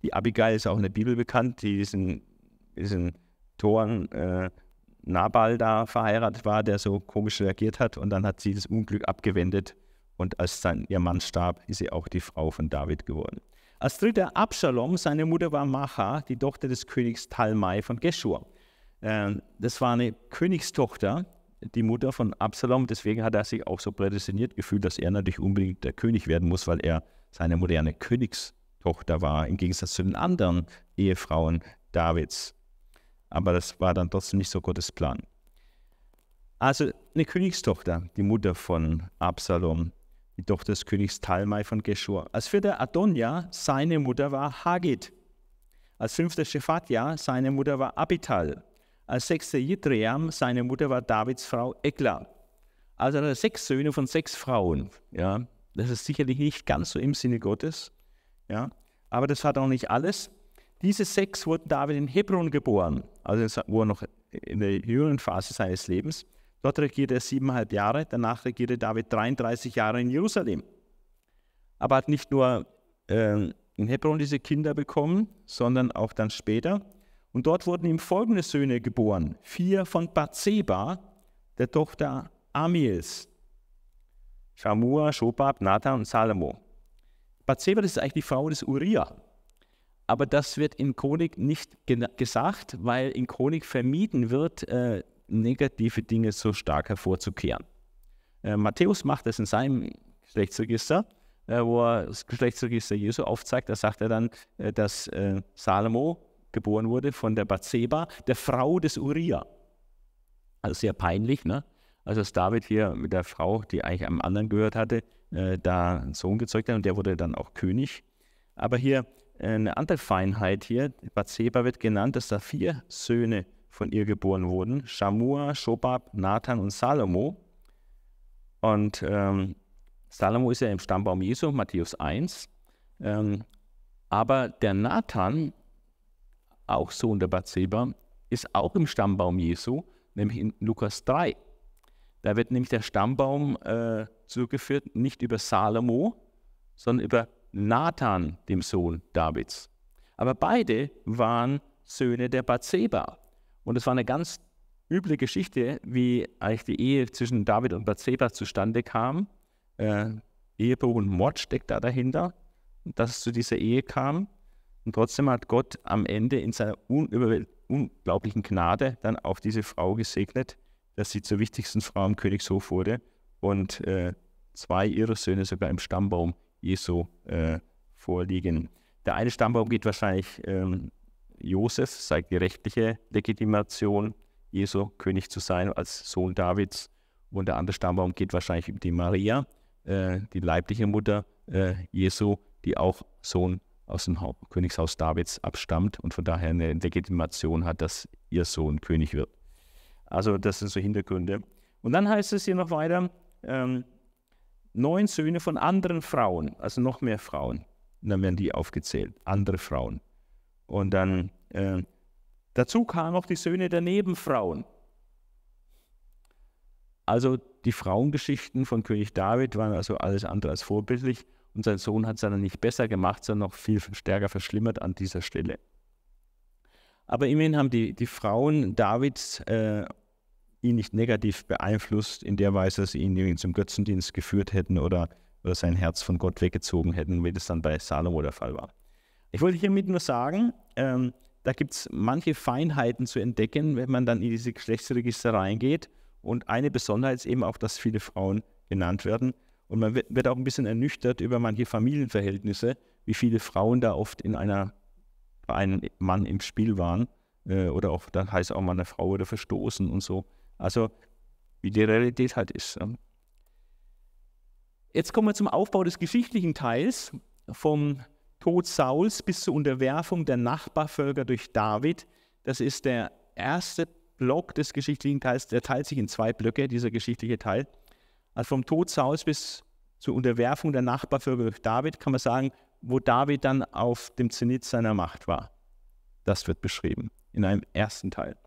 Die Abigail ist auch in der Bibel bekannt, die diesen, diesen Toren äh, Nabal da verheiratet war, der so komisch reagiert hat und dann hat sie das Unglück abgewendet und als sein, ihr Mann starb, ist sie auch die Frau von David geworden. Als dritter Absalom, seine Mutter war Macha, die Tochter des Königs Talmai von Geshur. Äh, das war eine Königstochter, die Mutter von Absalom, deswegen hat er sich auch so prädestiniert gefühlt, dass er natürlich unbedingt der König werden muss, weil er seine moderne Königstochter Tochter war, im Gegensatz zu den anderen Ehefrauen Davids. Aber das war dann trotzdem nicht so Gottes Plan. Also eine Königstochter, die Mutter von Absalom, die Tochter des Königs Talmai von Geshur. Als vierter Adonja, seine Mutter war Hagit. Als fünfter Shephatja, seine Mutter war Abital. Als sechster Jitream, seine Mutter war Davids Frau Ekla. Also sechs Söhne von sechs Frauen. Ja, das ist sicherlich nicht ganz so im Sinne Gottes. Ja? Aber das war auch nicht alles. Diese sechs wurden David in Hebron geboren, also wo er noch in der jüngeren Phase seines Lebens. Dort regierte er siebeneinhalb Jahre, danach regierte David 33 Jahre in Jerusalem. Aber hat nicht nur äh, in Hebron diese Kinder bekommen, sondern auch dann später. Und dort wurden ihm folgende Söhne geboren: vier von Bathseba, der Tochter Amiels, Shamua, Shobab, Nathan und Salomo. Bathseba, das ist eigentlich die Frau des Uriah. Aber das wird in Chronik nicht gesagt, weil in Chronik vermieden wird, äh, negative Dinge so stark hervorzukehren. Äh, Matthäus macht das in seinem Geschlechtsregister, äh, wo er das Geschlechtsregister Jesu aufzeigt. Da sagt er dann, äh, dass äh, Salomo geboren wurde von der Bathseba, der Frau des Uriah. Also sehr peinlich, ne? Also dass David hier mit der Frau, die eigentlich einem anderen gehört hatte, äh, da einen Sohn gezeugt hat und der wurde dann auch König. Aber hier äh, eine andere Feinheit hier, Bathseba wird genannt, dass da vier Söhne von ihr geboren wurden, Shamua, Shobab, Nathan und Salomo. Und ähm, Salomo ist ja im Stammbaum Jesu, Matthäus 1. Ähm, aber der Nathan, auch Sohn der Bathseba, ist auch im Stammbaum Jesu, nämlich in Lukas 3. Da wird nämlich der Stammbaum äh, zugeführt, nicht über Salomo, sondern über Nathan, dem Sohn Davids. Aber beide waren Söhne der Bathseba. Und es war eine ganz üble Geschichte, wie eigentlich die Ehe zwischen David und Bathseba zustande kam. Äh, Ehebruch und Mord steckt da dahinter, dass es zu dieser Ehe kam. Und trotzdem hat Gott am Ende in seiner unglaublichen Gnade dann auch diese Frau gesegnet, dass sie zur wichtigsten Frau im Königshof wurde und äh, zwei ihrer Söhne sogar im Stammbaum Jesu äh, vorliegen. Der eine Stammbaum geht wahrscheinlich ähm, Josef, zeigt die rechtliche Legitimation, Jesu König zu sein als Sohn Davids. Und der andere Stammbaum geht wahrscheinlich über die Maria, äh, die leibliche Mutter äh, Jesu, die auch Sohn aus dem Königshaus Davids abstammt und von daher eine Legitimation hat, dass ihr Sohn König wird. Also das sind so Hintergründe. Und dann heißt es hier noch weiter, ähm, neun Söhne von anderen Frauen, also noch mehr Frauen. Und dann werden die aufgezählt, andere Frauen. Und dann äh, dazu kamen auch die Söhne der Nebenfrauen. Also die Frauengeschichten von König David waren also alles andere als vorbildlich. Und sein Sohn hat es dann nicht besser gemacht, sondern noch viel stärker verschlimmert an dieser Stelle. Aber immerhin haben die, die Frauen Davids äh, ihn nicht negativ beeinflusst, in der Weise, dass sie ihn zum Götzendienst geführt hätten oder, oder sein Herz von Gott weggezogen hätten, wie das dann bei Salomo der Fall war. Ich wollte hiermit nur sagen, ähm, da gibt es manche Feinheiten zu entdecken, wenn man dann in diese Geschlechtsregister reingeht. Und eine Besonderheit ist eben auch, dass viele Frauen genannt werden. Und man wird, wird auch ein bisschen ernüchtert über manche Familienverhältnisse, wie viele Frauen da oft in einer, einem Mann im Spiel waren. Äh, oder auch, dann heißt auch mal eine Frau oder verstoßen und so. Also wie die Realität halt ist. Jetzt kommen wir zum Aufbau des geschichtlichen Teils, vom Tod Sauls bis zur Unterwerfung der Nachbarvölker durch David. Das ist der erste Block des geschichtlichen Teils, der teilt sich in zwei Blöcke, dieser geschichtliche Teil. Also vom Tod Sauls bis zur Unterwerfung der Nachbarvölker durch David kann man sagen, wo David dann auf dem Zenit seiner Macht war. Das wird beschrieben in einem ersten Teil.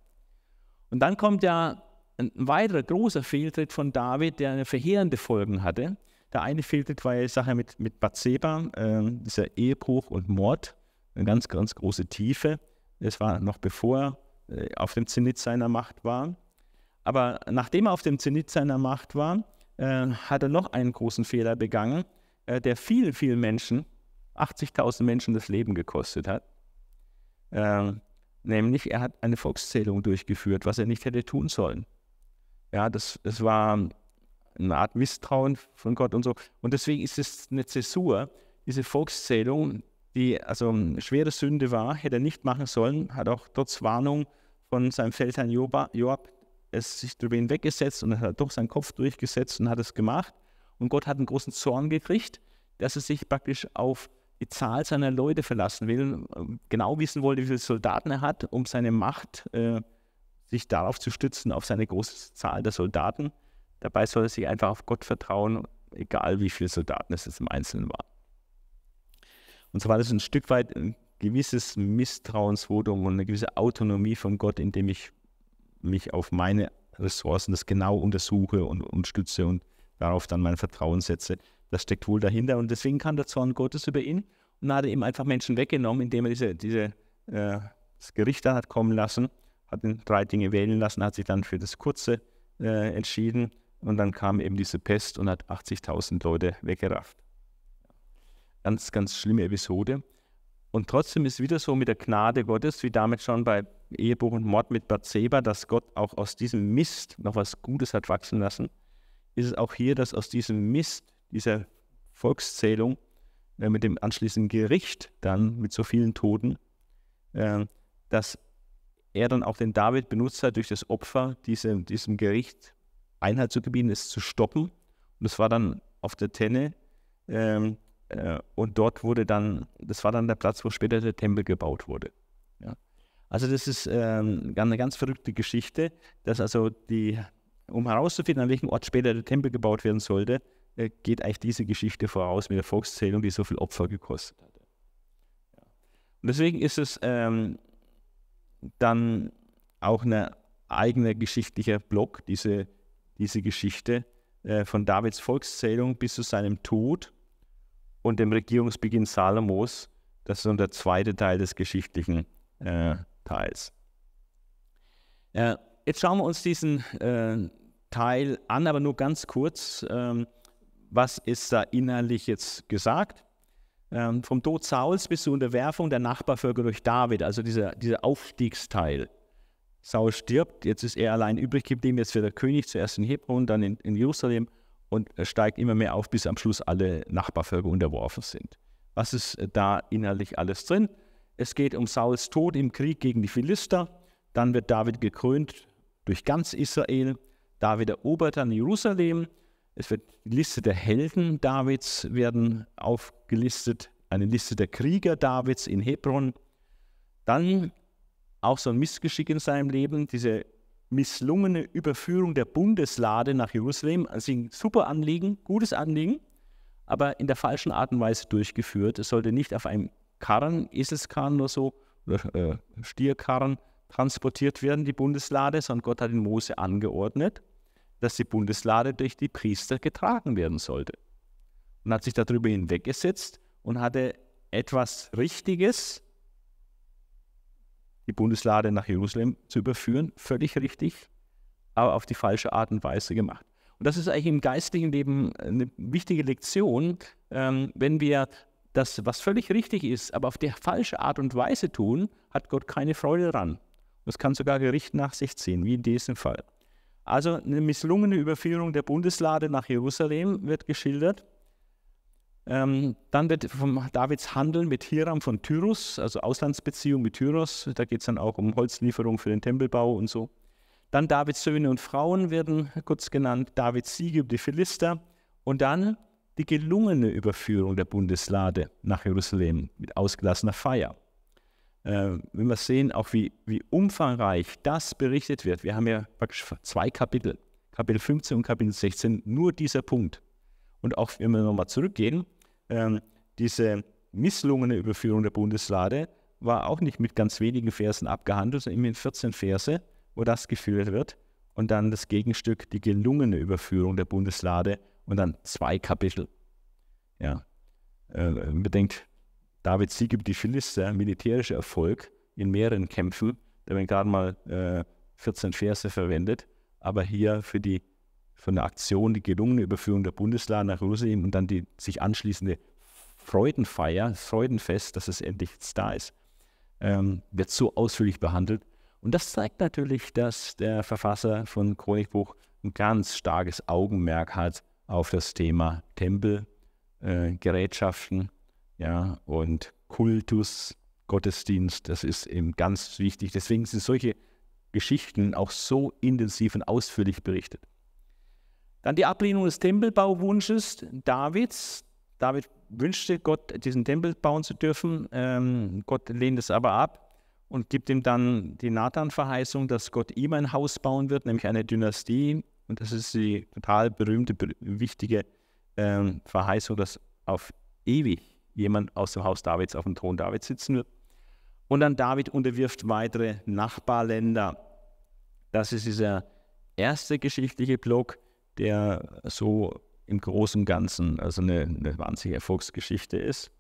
Und dann kommt ja ein weiterer großer Fehltritt von David, der eine verheerende Folgen hatte. Der eine Fehltritt war die Sache mit, mit Bathseba, äh, dieser Ehebruch und Mord, eine ganz, ganz große Tiefe. Das war noch bevor er äh, auf dem Zenit seiner Macht war. Aber nachdem er auf dem Zenit seiner Macht war, äh, hat er noch einen großen Fehler begangen, äh, der vielen, vielen Menschen, 80.000 Menschen das Leben gekostet hat. Äh, nämlich, er hat eine Volkszählung durchgeführt, was er nicht hätte tun sollen. Ja, das, das war eine Art Misstrauen von Gott und so. Und deswegen ist es eine Zäsur, diese Volkszählung, die also eine schwere Sünde war, hätte er nicht machen sollen, hat auch trotz Warnung von seinem Feldherrn Joab es sich darüber hinweggesetzt und hat doch seinen Kopf durchgesetzt und hat es gemacht. Und Gott hat einen großen Zorn gekriegt, dass er sich praktisch auf die Zahl seiner Leute verlassen will, genau wissen wollte, wie viele Soldaten er hat, um seine Macht äh, sich darauf zu stützen, auf seine große Zahl der Soldaten. Dabei soll er sich einfach auf Gott vertrauen, egal wie viele Soldaten es im Einzelnen waren. Und so war das ein Stück weit ein gewisses Misstrauensvotum und eine gewisse Autonomie von Gott, indem ich mich auf meine Ressourcen das genau untersuche und, und stütze und darauf dann mein Vertrauen setze. Das steckt wohl dahinter und deswegen kam der Zorn Gottes über ihn und hat ihm einfach Menschen weggenommen, indem er diese, diese, äh, das Gericht dann hat kommen lassen hat ihn drei Dinge wählen lassen, hat sich dann für das Kurze äh, entschieden und dann kam eben diese Pest und hat 80.000 Leute weggerafft. Ganz, ganz schlimme Episode. Und trotzdem ist wieder so mit der Gnade Gottes, wie damit schon bei Ehebruch und Mord mit Bathseba, dass Gott auch aus diesem Mist noch was Gutes hat wachsen lassen, ist es auch hier, dass aus diesem Mist, dieser Volkszählung, äh, mit dem anschließenden Gericht dann mit so vielen Toten, äh, dass er dann auch den David benutzt hat, durch das Opfer diesem, diesem Gericht Einhalt zu gebieten, es zu stoppen. Und das war dann auf der Tenne. Ähm, äh, und dort wurde dann, das war dann der Platz, wo später der Tempel gebaut wurde. Also das ist ähm, eine ganz verrückte Geschichte, dass also die, um herauszufinden, an welchem Ort später der Tempel gebaut werden sollte, äh, geht eigentlich diese Geschichte voraus mit der Volkszählung, die so viel Opfer gekostet. Ja. Und deswegen ist es ähm, dann auch ein eigener geschichtlicher Block, diese, diese Geschichte äh, von Davids Volkszählung bis zu seinem Tod und dem Regierungsbeginn Salomos. Das ist so der zweite Teil des geschichtlichen äh, Teils. Äh, jetzt schauen wir uns diesen äh, Teil an, aber nur ganz kurz. Ähm, was ist da inhaltlich jetzt gesagt? ähm, vom Tod Sauls bis zur Unterwerfung der Nachbarvölker durch David, also dieser, dieser Aufstiegsteil. Saul stirbt, jetzt ist er allein übrig geblieben, jetzt wird er König, zuerst in Hebron, dann in, in Jerusalem und steigt immer mehr auf, bis am Schluss alle Nachbarvölker unterworfen sind. Was ist da innerlich alles drin? Es geht um Sauls Tod im Krieg gegen die Philister. Dann wird David gekrönt durch ganz Israel. David erobert dann Jerusalem. Es wird die Liste der Helden Davids werden aufgelistet, eine Liste der Krieger Davids in Hebron. Dann auch so ein Missgeschick in seinem Leben, diese misslungene Überführung der Bundeslade nach Jerusalem. Also ein super Anliegen, gutes Anliegen, aber in der falschen Art und Weise durchgeführt. Es sollte nicht auf einem Karren, Eselskarren oder so, oder äh, Stierkarren transportiert werden, die Bundeslade, sondern Gott hat in Mose angeordnet, dass die Bundeslade durch die Priester getragen werden sollte. Und hat sich darüber hinweggesetzt und hatte etwas Richtiges, die Bundeslade nach Jerusalem zu überführen, völlig richtig, aber auf die falsche Art und Weise gemacht. Und das ist eigentlich im geistlichen Leben eine wichtige Lektion, ähm, wenn wir das, was völlig richtig ist, aber auf die falsche Art und Weise tun, hat Gott keine Freude daran. Das kann sogar Gericht nach sich ziehen, wie in diesem Fall. Also eine misslungene Überführung der Bundeslade nach Jerusalem wird geschildert. Ähm, dann wird von Davids Handeln mit Hiram von Tyrus, also Auslandsbeziehung mit Tyros, da geht es dann auch um Holzlieferung für den Tempelbau und so. Dann Davids Söhne und Frauen werden kurz genannt, Davids Siege über die Philister und dann die gelungene Überführung der Bundeslade nach Jerusalem mit ausgelassener Feier. Äh, wenn wir sehen, auch wie, wie umfangreich das berichtet wird, wir haben ja praktisch zwei Kapitel, Kapitel 15 und Kapitel 16, nur dieser Punkt. Und auch wenn wir nochmal zurückgehen, äh, diese misslungene Überführung der Bundeslade war auch nicht mit ganz wenigen Versen abgehandelt, sondern immerhin 14 Verse, wo das geführt wird. Und dann das Gegenstück, die gelungene Überführung der Bundeslade und dann zwei Kapitel. Ja. Äh, bedenkt, Davids Sieg über die Philister, militärischer Erfolg in mehreren Kämpfen, da werden gerade mal äh, 14 Verse verwendet, aber hier für die für eine Aktion, die gelungene Überführung der Bundeslade nach Jerusalem und dann die sich anschließende Freudenfeier, Freudenfest, dass es endlich da ist, ähm, wird so ausführlich behandelt. Und das zeigt natürlich, dass der Verfasser von Chronikbuch ein ganz starkes Augenmerk hat auf das Thema Tempel, äh, ja, und Kultus, Gottesdienst. Das ist eben ganz wichtig. Deswegen sind solche Geschichten auch so intensiv und ausführlich berichtet. Dann die Ablehnung des Tempelbauwunsches Davids. David wünschte Gott, diesen Tempel bauen zu dürfen. Ähm, Gott lehnt es aber ab und gibt ihm dann die Nathan-Verheißung, dass Gott ihm ein Haus bauen wird, nämlich eine Dynastie, und das ist die total berühmte, wichtige ähm, Verheißung, dass auf ewig jemand aus dem Haus Davids auf dem Thron Davids sitzen wird. Und dann David unterwirft weitere Nachbarländer. Das ist dieser erste geschichtliche Block, der so im Großen und Ganzen also eine, eine wahnsinnige Erfolgsgeschichte ist.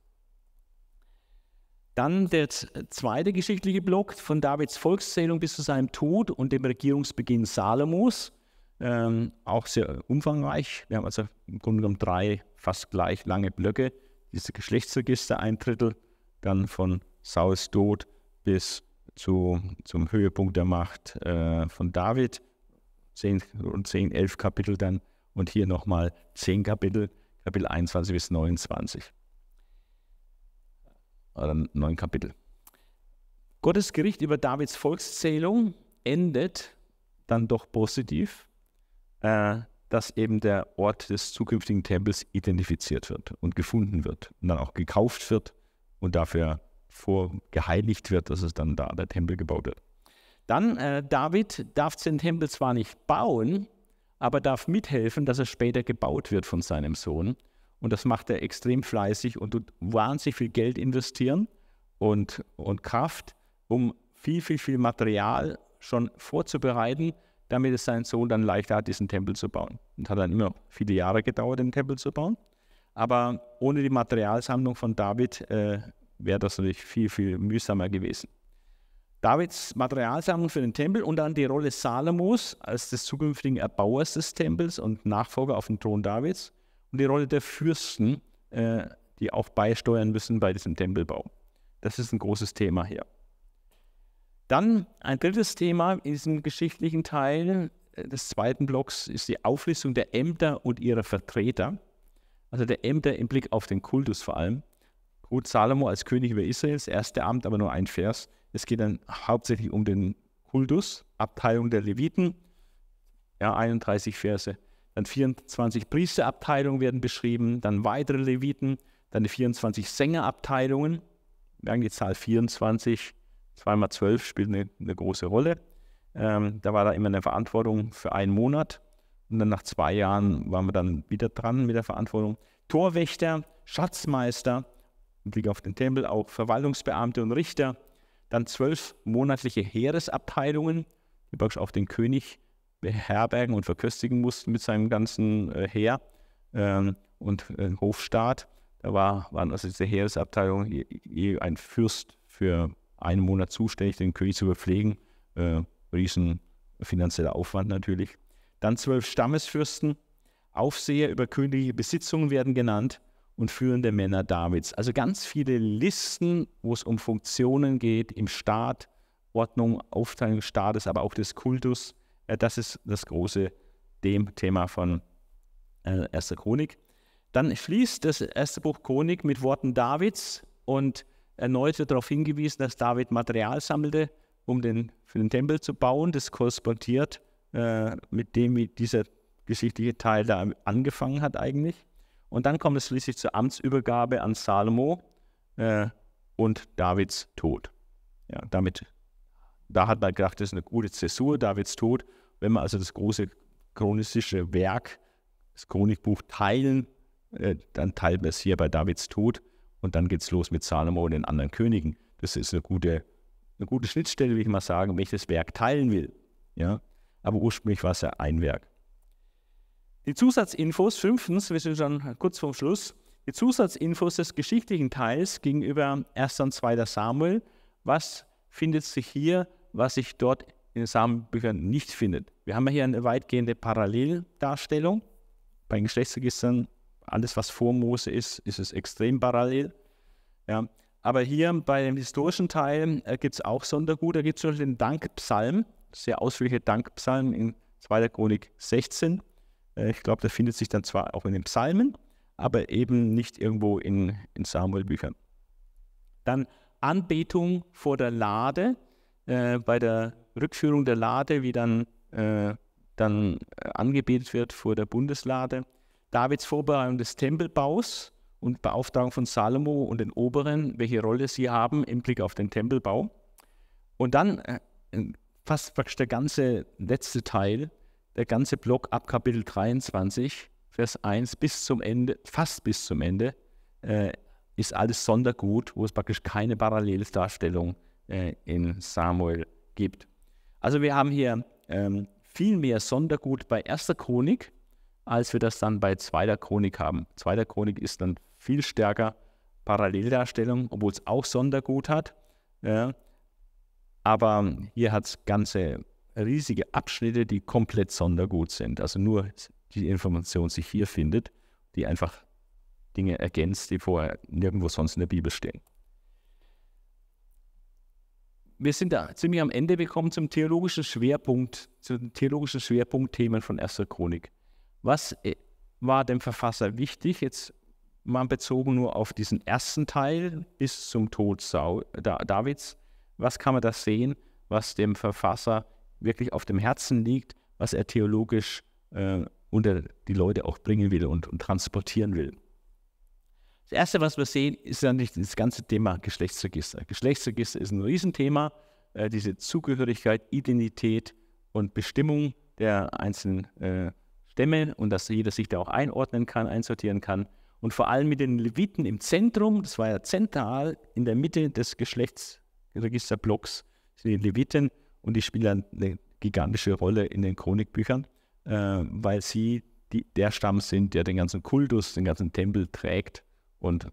Dann der zweite geschichtliche Block von Davids Volkszählung bis zu seinem Tod und dem Regierungsbeginn Salomos ähm, auch sehr umfangreich. Wir haben also im Grunde genommen drei fast gleich lange Blöcke. Diese Geschlechtsregister, ein Drittel, dann von Sauls Tod bis zu, zum Höhepunkt der Macht äh, von David, zehn, rund 10, 11 Kapitel dann und hier nochmal zehn Kapitel, Kapitel 21 bis 29. Oder neun Kapitel. Gottes Gericht über Davids Volkszählung endet dann doch positiv äh, dass eben der Ort des zukünftigen Tempels identifiziert wird und gefunden wird und dann auch gekauft wird und dafür vorgeheiligt wird, dass es dann da der Tempel gebaut wird. Dann, äh, David darf den Tempel zwar nicht bauen, aber darf mithelfen, dass er später gebaut wird von seinem Sohn. Und das macht er extrem fleißig und tut wahnsinnig viel Geld investieren und, und Kraft, um viel, viel, viel Material schon vorzubereiten, damit es sein Sohn dann leichter hat, diesen Tempel zu bauen. Und hat dann immer viele Jahre gedauert, den Tempel zu bauen. Aber ohne die Materialsammlung von David äh, wäre das natürlich viel, viel mühsamer gewesen. Davids Materialsammlung für den Tempel und dann die Rolle Salomos als des zukünftigen Erbauers des Tempels und Nachfolger auf dem Thron Davids und die Rolle der Fürsten, äh, die auch beisteuern müssen bei diesem Tempelbau. Das ist ein großes Thema hier. Dann ein drittes Thema in diesem geschichtlichen Teil, des zweiten Blocks ist die Auflistung der Ämter und ihrer Vertreter. Also der Ämter im Blick auf den Kultus vor allem. Gut, Salomo als König über Israel, das erste Amt, aber nur ein Vers. Es geht dann hauptsächlich um den Kultus, Abteilung der Leviten, ja, 31 Verse. Dann 24 Priesterabteilungen werden beschrieben, dann weitere Leviten, dann die 24 Sängerabteilungen. Haben die Zahl 24, 2 mal 12 spielt eine, eine große Rolle. Ähm, da war da immer eine Verantwortung für einen Monat. Und dann nach zwei Jahren waren wir dann wieder dran mit der Verantwortung. Torwächter, Schatzmeister, Blick auf den Tempel, auch Verwaltungsbeamte und Richter. Dann zwölf monatliche Heeresabteilungen, die praktisch auch den König beherbergen und verköstigen mussten mit seinem ganzen äh, Heer ähm, und äh, Hofstaat. Da war, waren also diese Heeresabteilungen je, je ein Fürst für einen Monat zuständig, den König zu verpflegen. Äh, riesen finanzieller Aufwand natürlich. Dann zwölf Stammesfürsten, Aufseher über königliche Besitzungen werden genannt und führende Männer Davids. Also ganz viele Listen, wo es um Funktionen geht im Staat, Ordnung, Aufteilung des Staates, aber auch des Kultus. Das ist das große Thema von äh, 1. Chronik. Dann schließt das erste Buch Chronik mit Worten Davids und erneut wird darauf hingewiesen, dass David Material sammelte, um den, für den Tempel zu bauen. Das korrespondiert äh, mit dem, wie dieser geschichtliche Teil da angefangen hat eigentlich. Und dann kommt es schließlich zur Amtsübergabe an Salomo äh, und Davids Tod. Ja, damit, da hat man gedacht, das ist eine gute Zäsur, Davids Tod. Wenn wir also das große chronistische Werk, das Chronikbuch teilen, äh, dann teilt man es hier bei Davids Tod und dann geht es los mit Salomo und den anderen Königen. Das ist eine gute, eine gute Schnittstelle, will ich mal sagen, wenn ich das Werk teilen will. Ja? Aber ursprünglich war es ja ein Werk. Die Zusatzinfos, fünftens, wir sind schon kurz vorm Schluss, die Zusatzinfos des geschichtlichen Teils gegenüber 1. und 2. Samuel. Was findet sich hier, was sich dort in den Samenbüchern nicht findet? Wir haben hier eine weitgehende Paralleldarstellung. Bei den Geschlechtsregistern, alles was vor Mose ist, ist es extrem parallel. Ja. Aber hier bei dem historischen Teil äh, gibt es auch Sondergut. Da gibt es den Dankpsalm, sehr ausführliche Dankpsalm in 2. Chronik 16. Äh, ich glaube, der findet sich dann zwar auch in den Psalmen, aber eben nicht irgendwo in, in Samuel-Büchern. Dann Anbetung vor der Lade, äh, bei der Rückführung der Lade, wie dann, äh, dann äh, angebetet wird vor der Bundeslade. Davids Vorbereitung des Tempelbaus und Beauftragung von Salomo und den Oberen, welche Rolle sie haben im Blick auf den Tempelbau. Und dann äh, fast praktisch der ganze letzte Teil, der ganze Block ab Kapitel 23, Vers 1 bis zum Ende, fast bis zum Ende, äh, ist alles Sondergut, wo es praktisch keine Paralleldarstellung äh, in Samuel gibt. Also wir haben hier ähm, viel mehr Sondergut bei erster Chronik, als wir das dann bei zweiter Chronik haben. Zweiter Chronik ist dann viel stärker Paralleldarstellung, obwohl es auch Sondergut hat. Ja. Aber hier hat es ganze riesige Abschnitte, die komplett sondergut sind. Also nur die Information sich hier findet, die einfach Dinge ergänzt, die vorher nirgendwo sonst in der Bibel stehen. Wir sind da ziemlich am Ende gekommen zum theologischen Schwerpunkt, zu den theologischen Schwerpunktthemen von 1. Chronik. Was äh, war dem Verfasser wichtig? Jetzt mal bezogen nur auf diesen ersten Teil bis zum Tod Davids. Was kann man da sehen, was dem Verfasser wirklich auf dem Herzen liegt, was er theologisch äh, unter die Leute auch bringen will und, und, transportieren will. Das Erste, was wir sehen, ist natürlich das ganze Thema Geschlechtsregister. Geschlechtsregister ist ein Riesenthema, äh, diese Zugehörigkeit, Identität und Bestimmung der einzelnen äh, Stämme und dass jeder sich da auch einordnen kann, einsortieren kann. Und vor allem mit den Leviten im Zentrum, das war ja zentral in der Mitte des Geschlechtsregisterblocks, sind die Leviten und die spielen eine gigantische Rolle in den Chronikbüchern, äh, weil sie die, der Stamm sind, der den ganzen Kultus, den ganzen Tempel trägt und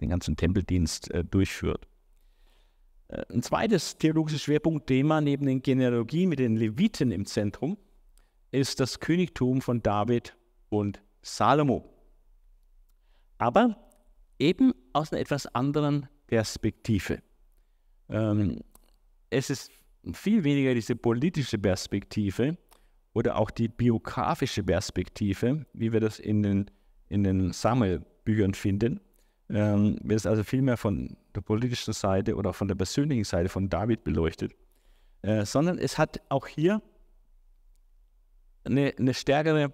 den ganzen Tempeldienst äh, durchführt. Äh, ein zweites theologisches Schwerpunktthema neben den Genealogien mit den Leviten im Zentrum ist das Königtum von David und Salomo. Aber eben aus einer etwas anderen Perspektive. Ähm, es ist viel weniger diese politische Perspektive oder auch die biografische Perspektive, wie wir das in den, in den Samuel-Büchern finden, ähm, wird es also viel mehr von der politischen Seite oder von der persönlichen Seite von David beleuchtet, äh, sondern es hat auch hier eine, eine stärkere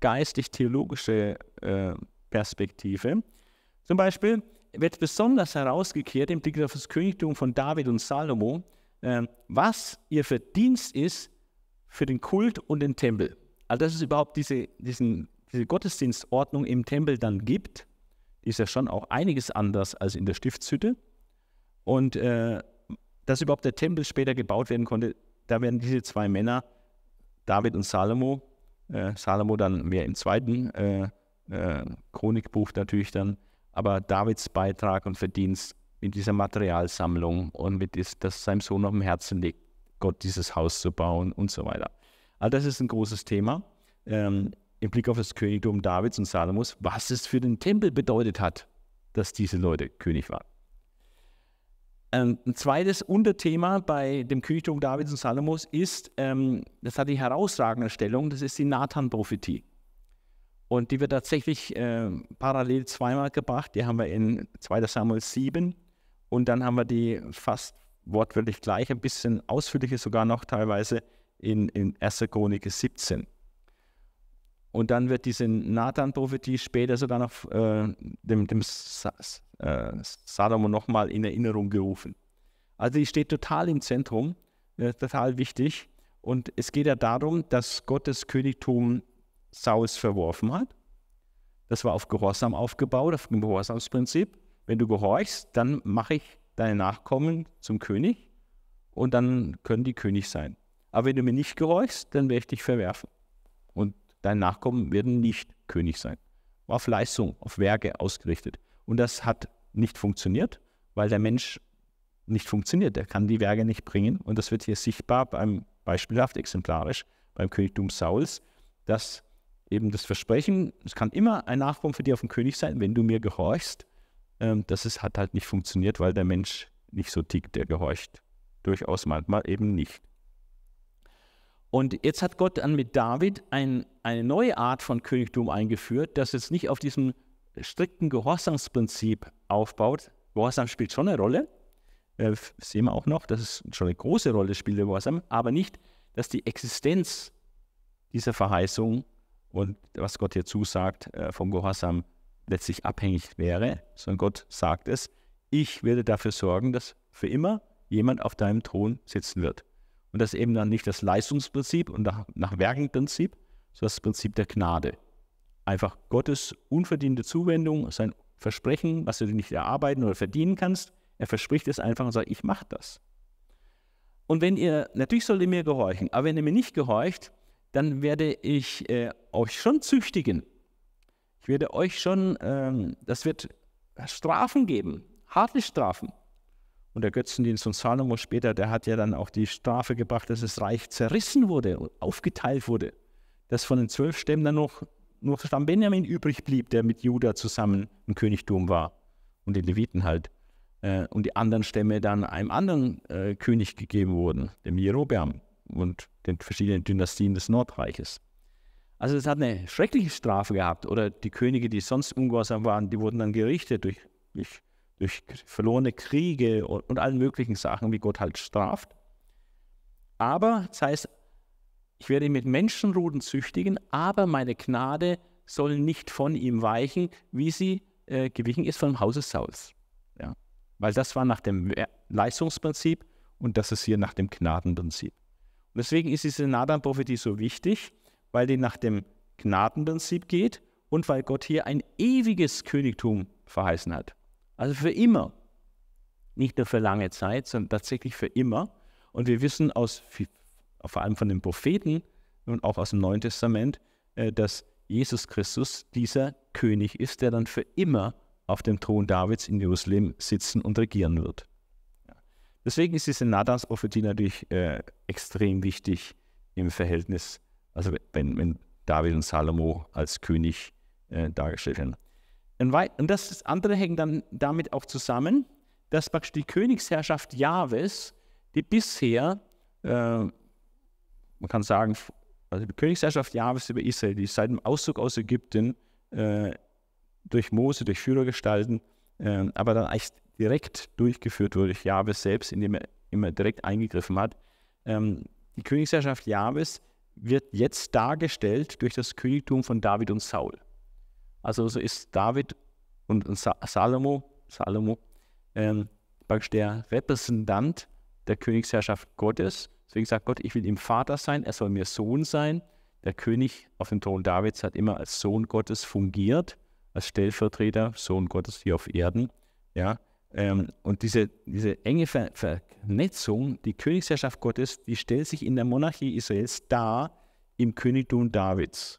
geistig-theologische äh, Perspektive. Zum Beispiel wird besonders herausgekehrt im Blick auf das Königtum von David und Salomo, äh, was ihr Verdienst ist für den Kult und den Tempel. Also dass es überhaupt diese, diesen, diese Gottesdienstordnung im Tempel dann gibt, ist ja schon auch einiges anders als in der Stiftshütte. Und äh, dass überhaupt der Tempel später gebaut werden konnte, da werden diese zwei Männer, David und Salomo, äh, Salomo dann mehr im zweiten äh, äh, Chronikbuch natürlich dann, aber Davids Beitrag und Verdienst mit dieser Materialsammlung und mit das, das seinem Sohn auf dem Herzen liegt, Gott dieses Haus zu bauen und so weiter. All das ist ein großes Thema ähm, im Blick auf das Königtum Davids und Salomos, was es für den Tempel bedeutet hat, dass diese Leute König waren. Ähm, ein zweites Unterthema bei dem Königtum Davids und Salomos ist, ähm, das hat die herausragende Stellung, das ist die Nathan-Prophetie. Und die wird tatsächlich äh, parallel zweimal gebracht. Die haben wir in 2 Samuel 7 und dann haben wir die fast wortwörtlich gleich, ein bisschen ausführlicher sogar noch teilweise in, in 1. Chronik 17. Und dann wird diese Nathan-Prophetie später sogar noch äh, dem, dem äh, Salomo nochmal in Erinnerung gerufen. Also die steht total im Zentrum, äh, total wichtig. Und es geht ja darum, dass Gottes Königtum Saus verworfen hat. Das war auf Gehorsam aufgebaut, auf dem Gehorsamsprinzip. Wenn du gehorchst, dann mache ich deine Nachkommen zum König und dann können die König sein. Aber wenn du mir nicht gehorchst, dann werde ich dich verwerfen. Und deine Nachkommen werden nicht König sein. War auf Leistung, auf Werke ausgerichtet. Und das hat nicht funktioniert, weil der Mensch nicht funktioniert. Er kann die Werke nicht bringen. Und das wird hier sichtbar beim beispielhaft exemplarisch beim Königtum Sauls, dass eben das Versprechen, es kann immer ein Nachkommen für dich auf dem König sein, wenn du mir gehorchst. Ähm, das ist, hat halt nicht funktioniert, weil der Mensch nicht so tickt, der gehorcht. Durchaus manchmal eben nicht. Und jetzt hat Gott dann mit David ein, eine neue Art von Königtum eingeführt, das jetzt nicht auf diesem strikten Gehorsamsprinzip aufbaut. Gehorsam spielt schon eine Rolle, äh, sehen wir auch noch, dass es schon eine große Rolle spielt, der Gehorsam, aber nicht, dass die Existenz dieser Verheißung und was Gott hier zusagt, äh, vom Gehorsam letztlich abhängig wäre, sondern Gott sagt es, ich werde dafür sorgen, dass für immer jemand auf deinem Thron sitzen wird. Und das eben dann nicht das Leistungsprinzip und nach, nach Werkenprinzip, sondern das Prinzip der Gnade. Einfach Gottes unverdiente Zuwendung, sein Versprechen, was du nicht erarbeiten oder verdienen kannst. Er verspricht es einfach und sagt, ich mache das. Und wenn ihr, natürlich sollt ihr mir gehorchen, aber wenn ihr mir nicht gehorcht, dann werde ich äh, euch schon züchtigen. Ich werde euch schon, ähm, das wird Strafen geben, harte Strafen. Und der Götzendienst von Salomo später, der hat ja dann auch die Strafe gebracht, dass das Reich zerrissen wurde und aufgeteilt wurde. Dass von den zwölf Stämmen dann noch nur Stamm Benjamin übrig blieb, der mit Juda zusammen ein Königtum war. Und den Leviten halt. Äh, und die anderen Stämme dann einem anderen äh, König gegeben wurden, dem Jerobeam und den verschiedenen Dynastien des Nordreiches. Also es hat eine schreckliche Strafe gehabt. Oder die Könige, die sonst ungehorsam waren, die wurden dann gerichtet durch, durch, durch verlorene Kriege und, und allen möglichen Sachen, wie Gott halt straft. Aber, das heißt, ich werde ihn mit Menschenruden züchtigen, aber meine Gnade soll nicht von ihm weichen, wie sie äh, gewichen ist vom Hause Sauls. Ja? Weil das war nach dem Leistungsprinzip und das ist hier nach dem Gnadenprinzip. Und deswegen ist diese Nathan-Prophetie so wichtig, weil die nach dem Gnadenprinzip geht und weil Gott hier ein ewiges Königtum verheißen hat. Also für immer. Nicht nur für lange Zeit, sondern tatsächlich für immer. Und wir wissen aus, vor allem von den Propheten und auch aus dem Neuen Testament, äh, dass Jesus Christus dieser König ist, der dann für immer auf dem Thron Davids in Jerusalem sitzen und regieren wird. Deswegen ist diese Nathans-Prophetie natürlich äh, extrem wichtig im Verhältnis, also wenn, wenn David und Salomo als König äh, dargestellt werden. Und das andere hängt dann damit auch zusammen, dass praktisch die Königsherrschaft Jahwes, die bisher, man kann sagen, also die Königsherrschaft Jahwes über Israel, die seit dem Auszug aus Ägypten äh, durch Mose, durch Führergestalten, äh, aber dann eigentlich direkt durchgeführt wurde durch Jahwe selbst, indem er immer direkt eingegriffen hat. Ähm, die Königsherrschaft Jahwes wird jetzt dargestellt durch das Königtum von David und Saul. Also so ist David und Salomo, Salomo ähm, praktisch der Repräsentant der Königsherrschaft Gottes. Deswegen sagt Gott, ich will ihm Vater sein, er soll mir Sohn sein. Der König auf dem Thron Davids hat immer als Sohn Gottes fungiert, als Stellvertreter, Sohn Gottes hier auf Erden. Ja, ähm, und diese, diese enge Ver Vernetzung, die Königsherrschaft Gottes, die stellt sich in der Monarchie Israels dar im Königtum Davids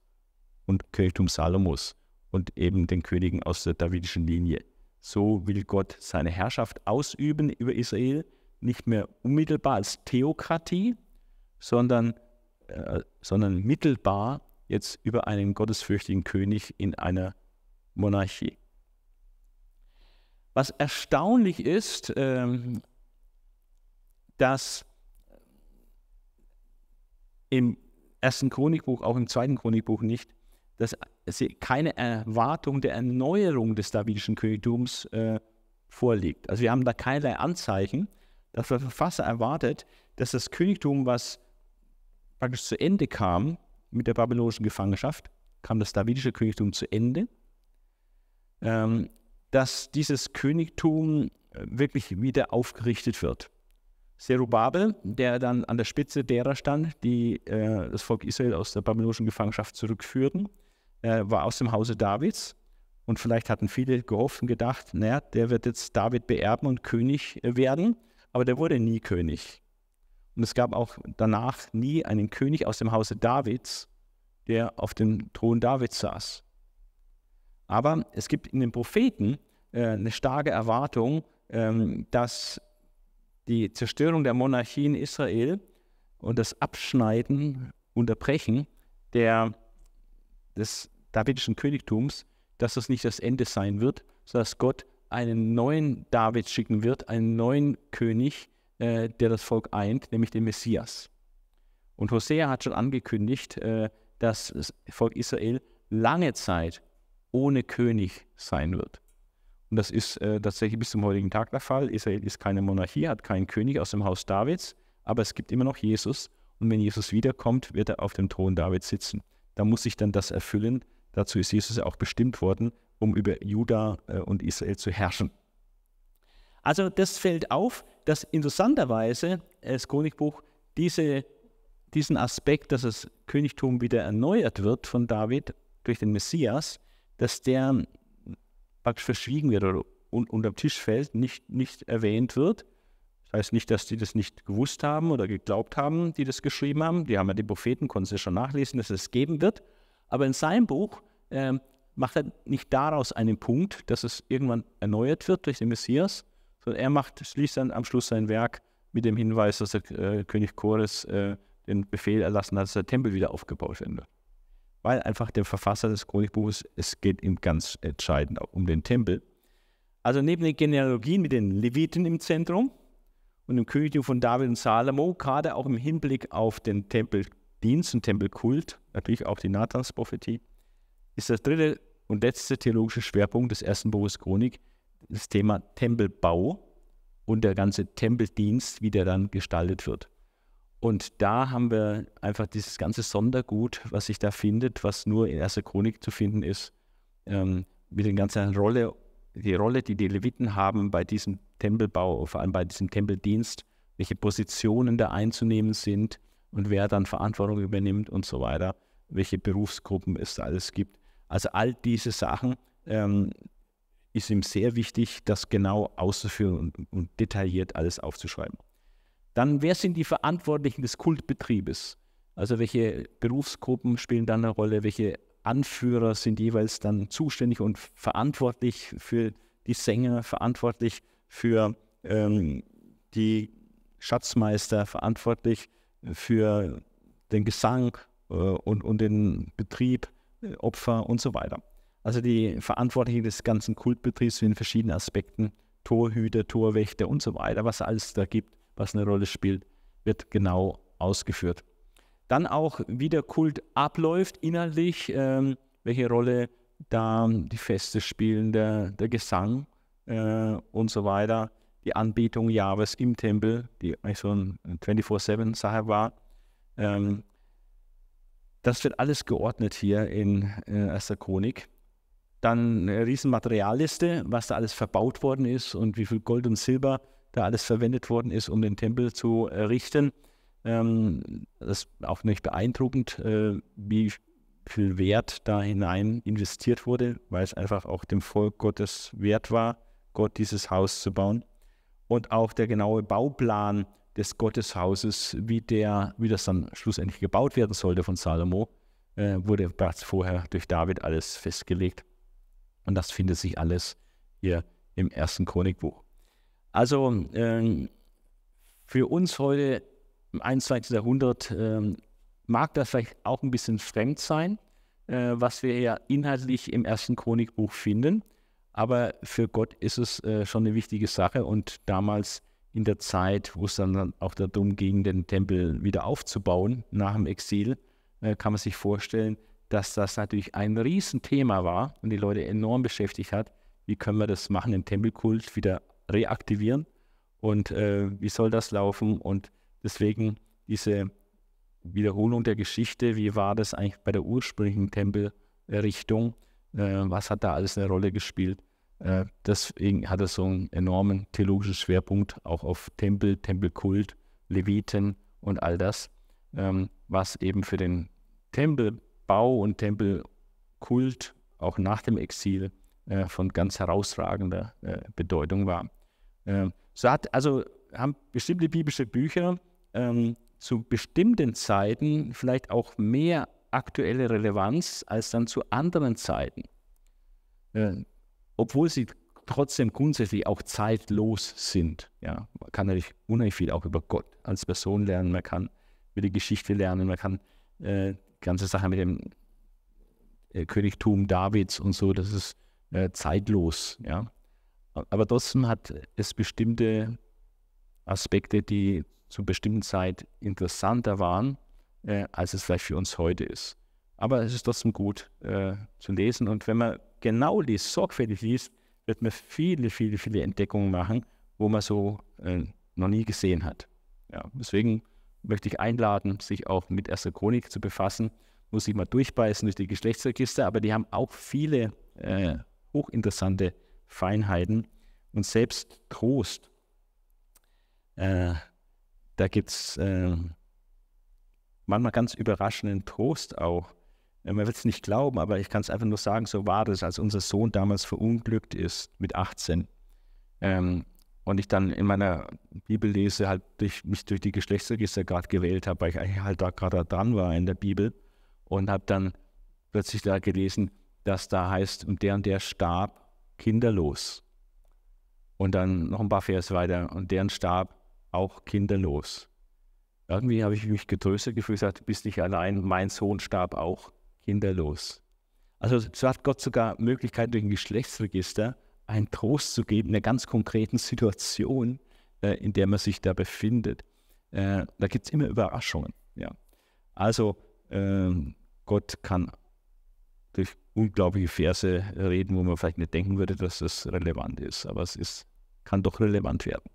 und Königtum Salomos und eben den Königen aus der davidischen Linie. So will Gott seine Herrschaft ausüben über Israel, nicht mehr unmittelbar als Theokratie, sondern, äh, sondern mittelbar jetzt über einen gottesfürchtigen König in einer Monarchie. Was erstaunlich ist, ähm, dass im ersten Chronikbuch, auch im zweiten Chronikbuch nicht, dass keine Erwartung der Erneuerung des davidischen Königtums äh, vorliegt. Also wir haben da keinerlei Anzeichen, dass der Verfasser erwartet, dass das Königtum, was praktisch zu Ende kam mit der babylonischen Gefangenschaft, kam das davidische Königtum zu Ende. Ähm, dass dieses Königtum äh, wirklich wieder aufgerichtet wird. Zerubabel, der dann an der Spitze derer stand, die äh, das Volk Israel aus der babylonischen Gefangenschaft zurückführten, äh, war aus dem Hause Davids. Und vielleicht hatten viele gehofft und gedacht, naja, der wird jetzt David beerben und König äh, werden. Aber der wurde nie König. Und es gab auch danach nie einen König aus dem Hause Davids, der auf dem Thron Davids saß. Aber es gibt in den Propheten äh, eine starke Erwartung, ähm, dass die Zerstörung der Monarchie in Israel und das Abschneiden, Unterbrechen der, des davidischen Königtums, dass das nicht das Ende sein wird, sondern dass Gott einen neuen David schicken wird, einen neuen König, äh, der das Volk eint, nämlich den Messias. Und Hosea hat schon angekündigt, äh, dass das Volk Israel lange Zeit ohne König sein wird. Und das ist äh, tatsächlich bis zum heutigen Tag der Fall. Israel ist keine Monarchie, hat keinen König aus dem Haus Davids, aber es gibt immer noch Jesus. Und wenn Jesus wiederkommt, wird er auf dem Thron Davids sitzen. Da muss sich dann das erfüllen. Dazu ist Jesus ja auch bestimmt worden, um über Juda äh, und Israel zu herrschen. Also das fällt auf, dass interessanterweise das Chronikbuch diese, diesen Aspekt, dass das Königtum wieder erneuert wird von David durch den Messias, dass der praktisch verschwiegen wird oder un unterm Tisch fällt, nicht, nicht erwähnt wird. Das heißt nicht, dass die das nicht gewusst haben oder geglaubt haben, die das geschrieben haben. Die haben ja die Propheten, konnten sie schon nachlesen, dass es geben wird. Aber in seinem Buch äh, macht er nicht daraus einen Punkt, dass es irgendwann erneuert wird durch den Messias, sondern er macht, schließt dann am Schluss sein Werk mit dem Hinweis, dass der äh, König Chores äh, den Befehl erlassen hat, dass der Tempel wieder aufgebaut werden wird weil einfach der Verfasser des Chronikbuches, es geht ihm ganz entscheidend um den Tempel. Also neben den Genealogien mit den Leviten im Zentrum und dem Königtum von David und Salomo, gerade auch im Hinblick auf den Tempeldienst und Tempelkult, natürlich auch die Nathans-Prophetie, ist das dritte und letzte theologische Schwerpunkt des ersten Buches Chronik das Thema Tempelbau und der ganze Tempeldienst, wie der dann gestaltet wird. Und da haben wir einfach dieses ganze Sondergut, was sich da findet, was nur in erster Chronik zu finden ist, ähm, mit der ganzen Rolle, die Rolle, die die Leviten haben bei diesem Tempelbau, vor allem bei diesem Tempeldienst, welche Positionen da einzunehmen sind und wer dann Verantwortung übernimmt und so weiter, welche Berufsgruppen es da alles gibt. Also all diese Sachen ähm, ist ihm sehr wichtig, das genau auszuführen und, und detailliert alles aufzuschreiben. Dann, wer sind die Verantwortlichen des Kultbetriebes? Also welche Berufsgruppen spielen da eine Rolle? Welche Anführer sind jeweils dann zuständig und verantwortlich für die Sänger, verantwortlich für ähm, die Schatzmeister, verantwortlich für den Gesang äh, und, und den Betrieb, Opfer und so weiter. Also die Verantwortlichen des ganzen Kultbetriebs in verschiedenen Aspekten, Torhüter, Torwächter und so weiter, was alles da gibt was eine Rolle spielt, wird genau ausgeführt. Dann auch, wie der Kult abläuft inhaltlich, ähm, welche Rolle da die Feste spielen, der, der Gesang äh, und so weiter, die Anbetung Jahres im Tempel, die eigentlich so eine 24-7-Sache war. Ähm, das wird alles geordnet hier in äh, Erster Chronik. Dann eine riesen Materialliste, was da alles verbaut worden ist und wie viel Gold und Silber da alles verwendet worden ist, um den Tempel zu errichten. Ähm, das ist auch nicht beeindruckend, äh, wie viel Wert da hinein investiert wurde, weil es einfach auch dem Volk Gottes wert war, Gott dieses Haus zu bauen. Und auch der genaue Bauplan des Gotteshauses, wie, der, wie das dann schlussendlich gebaut werden sollte von Salomo, äh, wurde bereits vorher durch David alles festgelegt. Und das findet sich alles hier im ersten Chronikbuch. Also äh, für uns heute im 21. Jahrhundert äh, mag das vielleicht auch ein bisschen fremd sein, äh, was wir ja inhaltlich im ersten Chronikbuch finden. Aber für Gott ist es äh, schon eine wichtige Sache und damals in der Zeit, wo es dann auch darum ging, den Tempel wieder aufzubauen nach dem Exil, äh, kann man sich vorstellen, dass das natürlich ein Riesenthema war und die Leute enorm beschäftigt hat. Wie können wir das machen, den Tempelkult wieder reaktivieren und äh, wie soll das laufen? Und deswegen diese Wiederholung der Geschichte, wie war das eigentlich bei der ursprünglichen Tempelrichtung? Äh, was hat da alles eine Rolle gespielt? Äh, deswegen hat er so einen enormen theologischen Schwerpunkt auch auf Tempel, Tempelkult, Leviten und all das, ähm, was eben für den Tempelbau und Tempelkult auch nach dem Exil äh, von ganz herausragender äh, Bedeutung war. Ähm, so hat also haben bestimmte biblische Bücher ähm, zu bestimmten Zeiten vielleicht auch mehr aktuelle Relevanz als dann zu anderen Zeiten. Äh, obwohl sie trotzdem grundsätzlich auch zeitlos sind. Ja, man kann natürlich unheimlich viel auch über Gott als Person lernen, man kann über die Geschichte lernen, man kann äh, ganze Sache mit dem äh, Königtum Davids und so, das ist äh, zeitlos. Ja. Aber trotzdem hat es bestimmte Aspekte, die zu bestimmten Zeit interessanter waren, äh, als es vielleicht für uns heute ist. Aber es ist trotzdem gut äh, zu lesen. Und wenn man genau liest, sorgfältig liest, wird man viele, viele, viele Entdeckungen machen, wo man so äh, noch nie gesehen hat. Ja, deswegen möchte ich einladen, sich auch mit Erster Chronik zu befassen. Muss ich mal durchbeißen durch die Geschlechtsregister, aber die haben auch viele äh, hochinteressante Feinheiten und selbst Trost. Äh, da gibt es äh, manchmal ganz überraschenden Trost auch. Man wird es nicht glauben, aber ich kann es einfach nur sagen, so war das, als unser Sohn damals verunglückt ist mit 18. Ähm, und ich dann in meiner Bibellese halt durch, mich durch die Geschlechtsregister gerade gewählt habe, weil ich eigentlich halt da gerade dran war in der Bibel und habe dann plötzlich da gelesen, dass da heißt, und der und der starb kinderlos. Und dann noch ein paar Vers weiter, und deren starb auch kinderlos. Irgendwie habe ich mich getröstet gefühlt, gesagt, bist nicht allein, mein Sohn starb auch kinderlos. Also so hat Gott sogar Möglichkeit durch ein Geschlechtsregister einen Trost zu geben, in einer ganz konkreten Situation, äh, in der man sich da befindet. Äh, da gibt es immer Überraschungen. Ja. Also äh, Gott kann durch unglaubliche Verse reden, wo man vielleicht nicht denken würde, dass das relevant ist, aber es ist, kann doch relevant werden.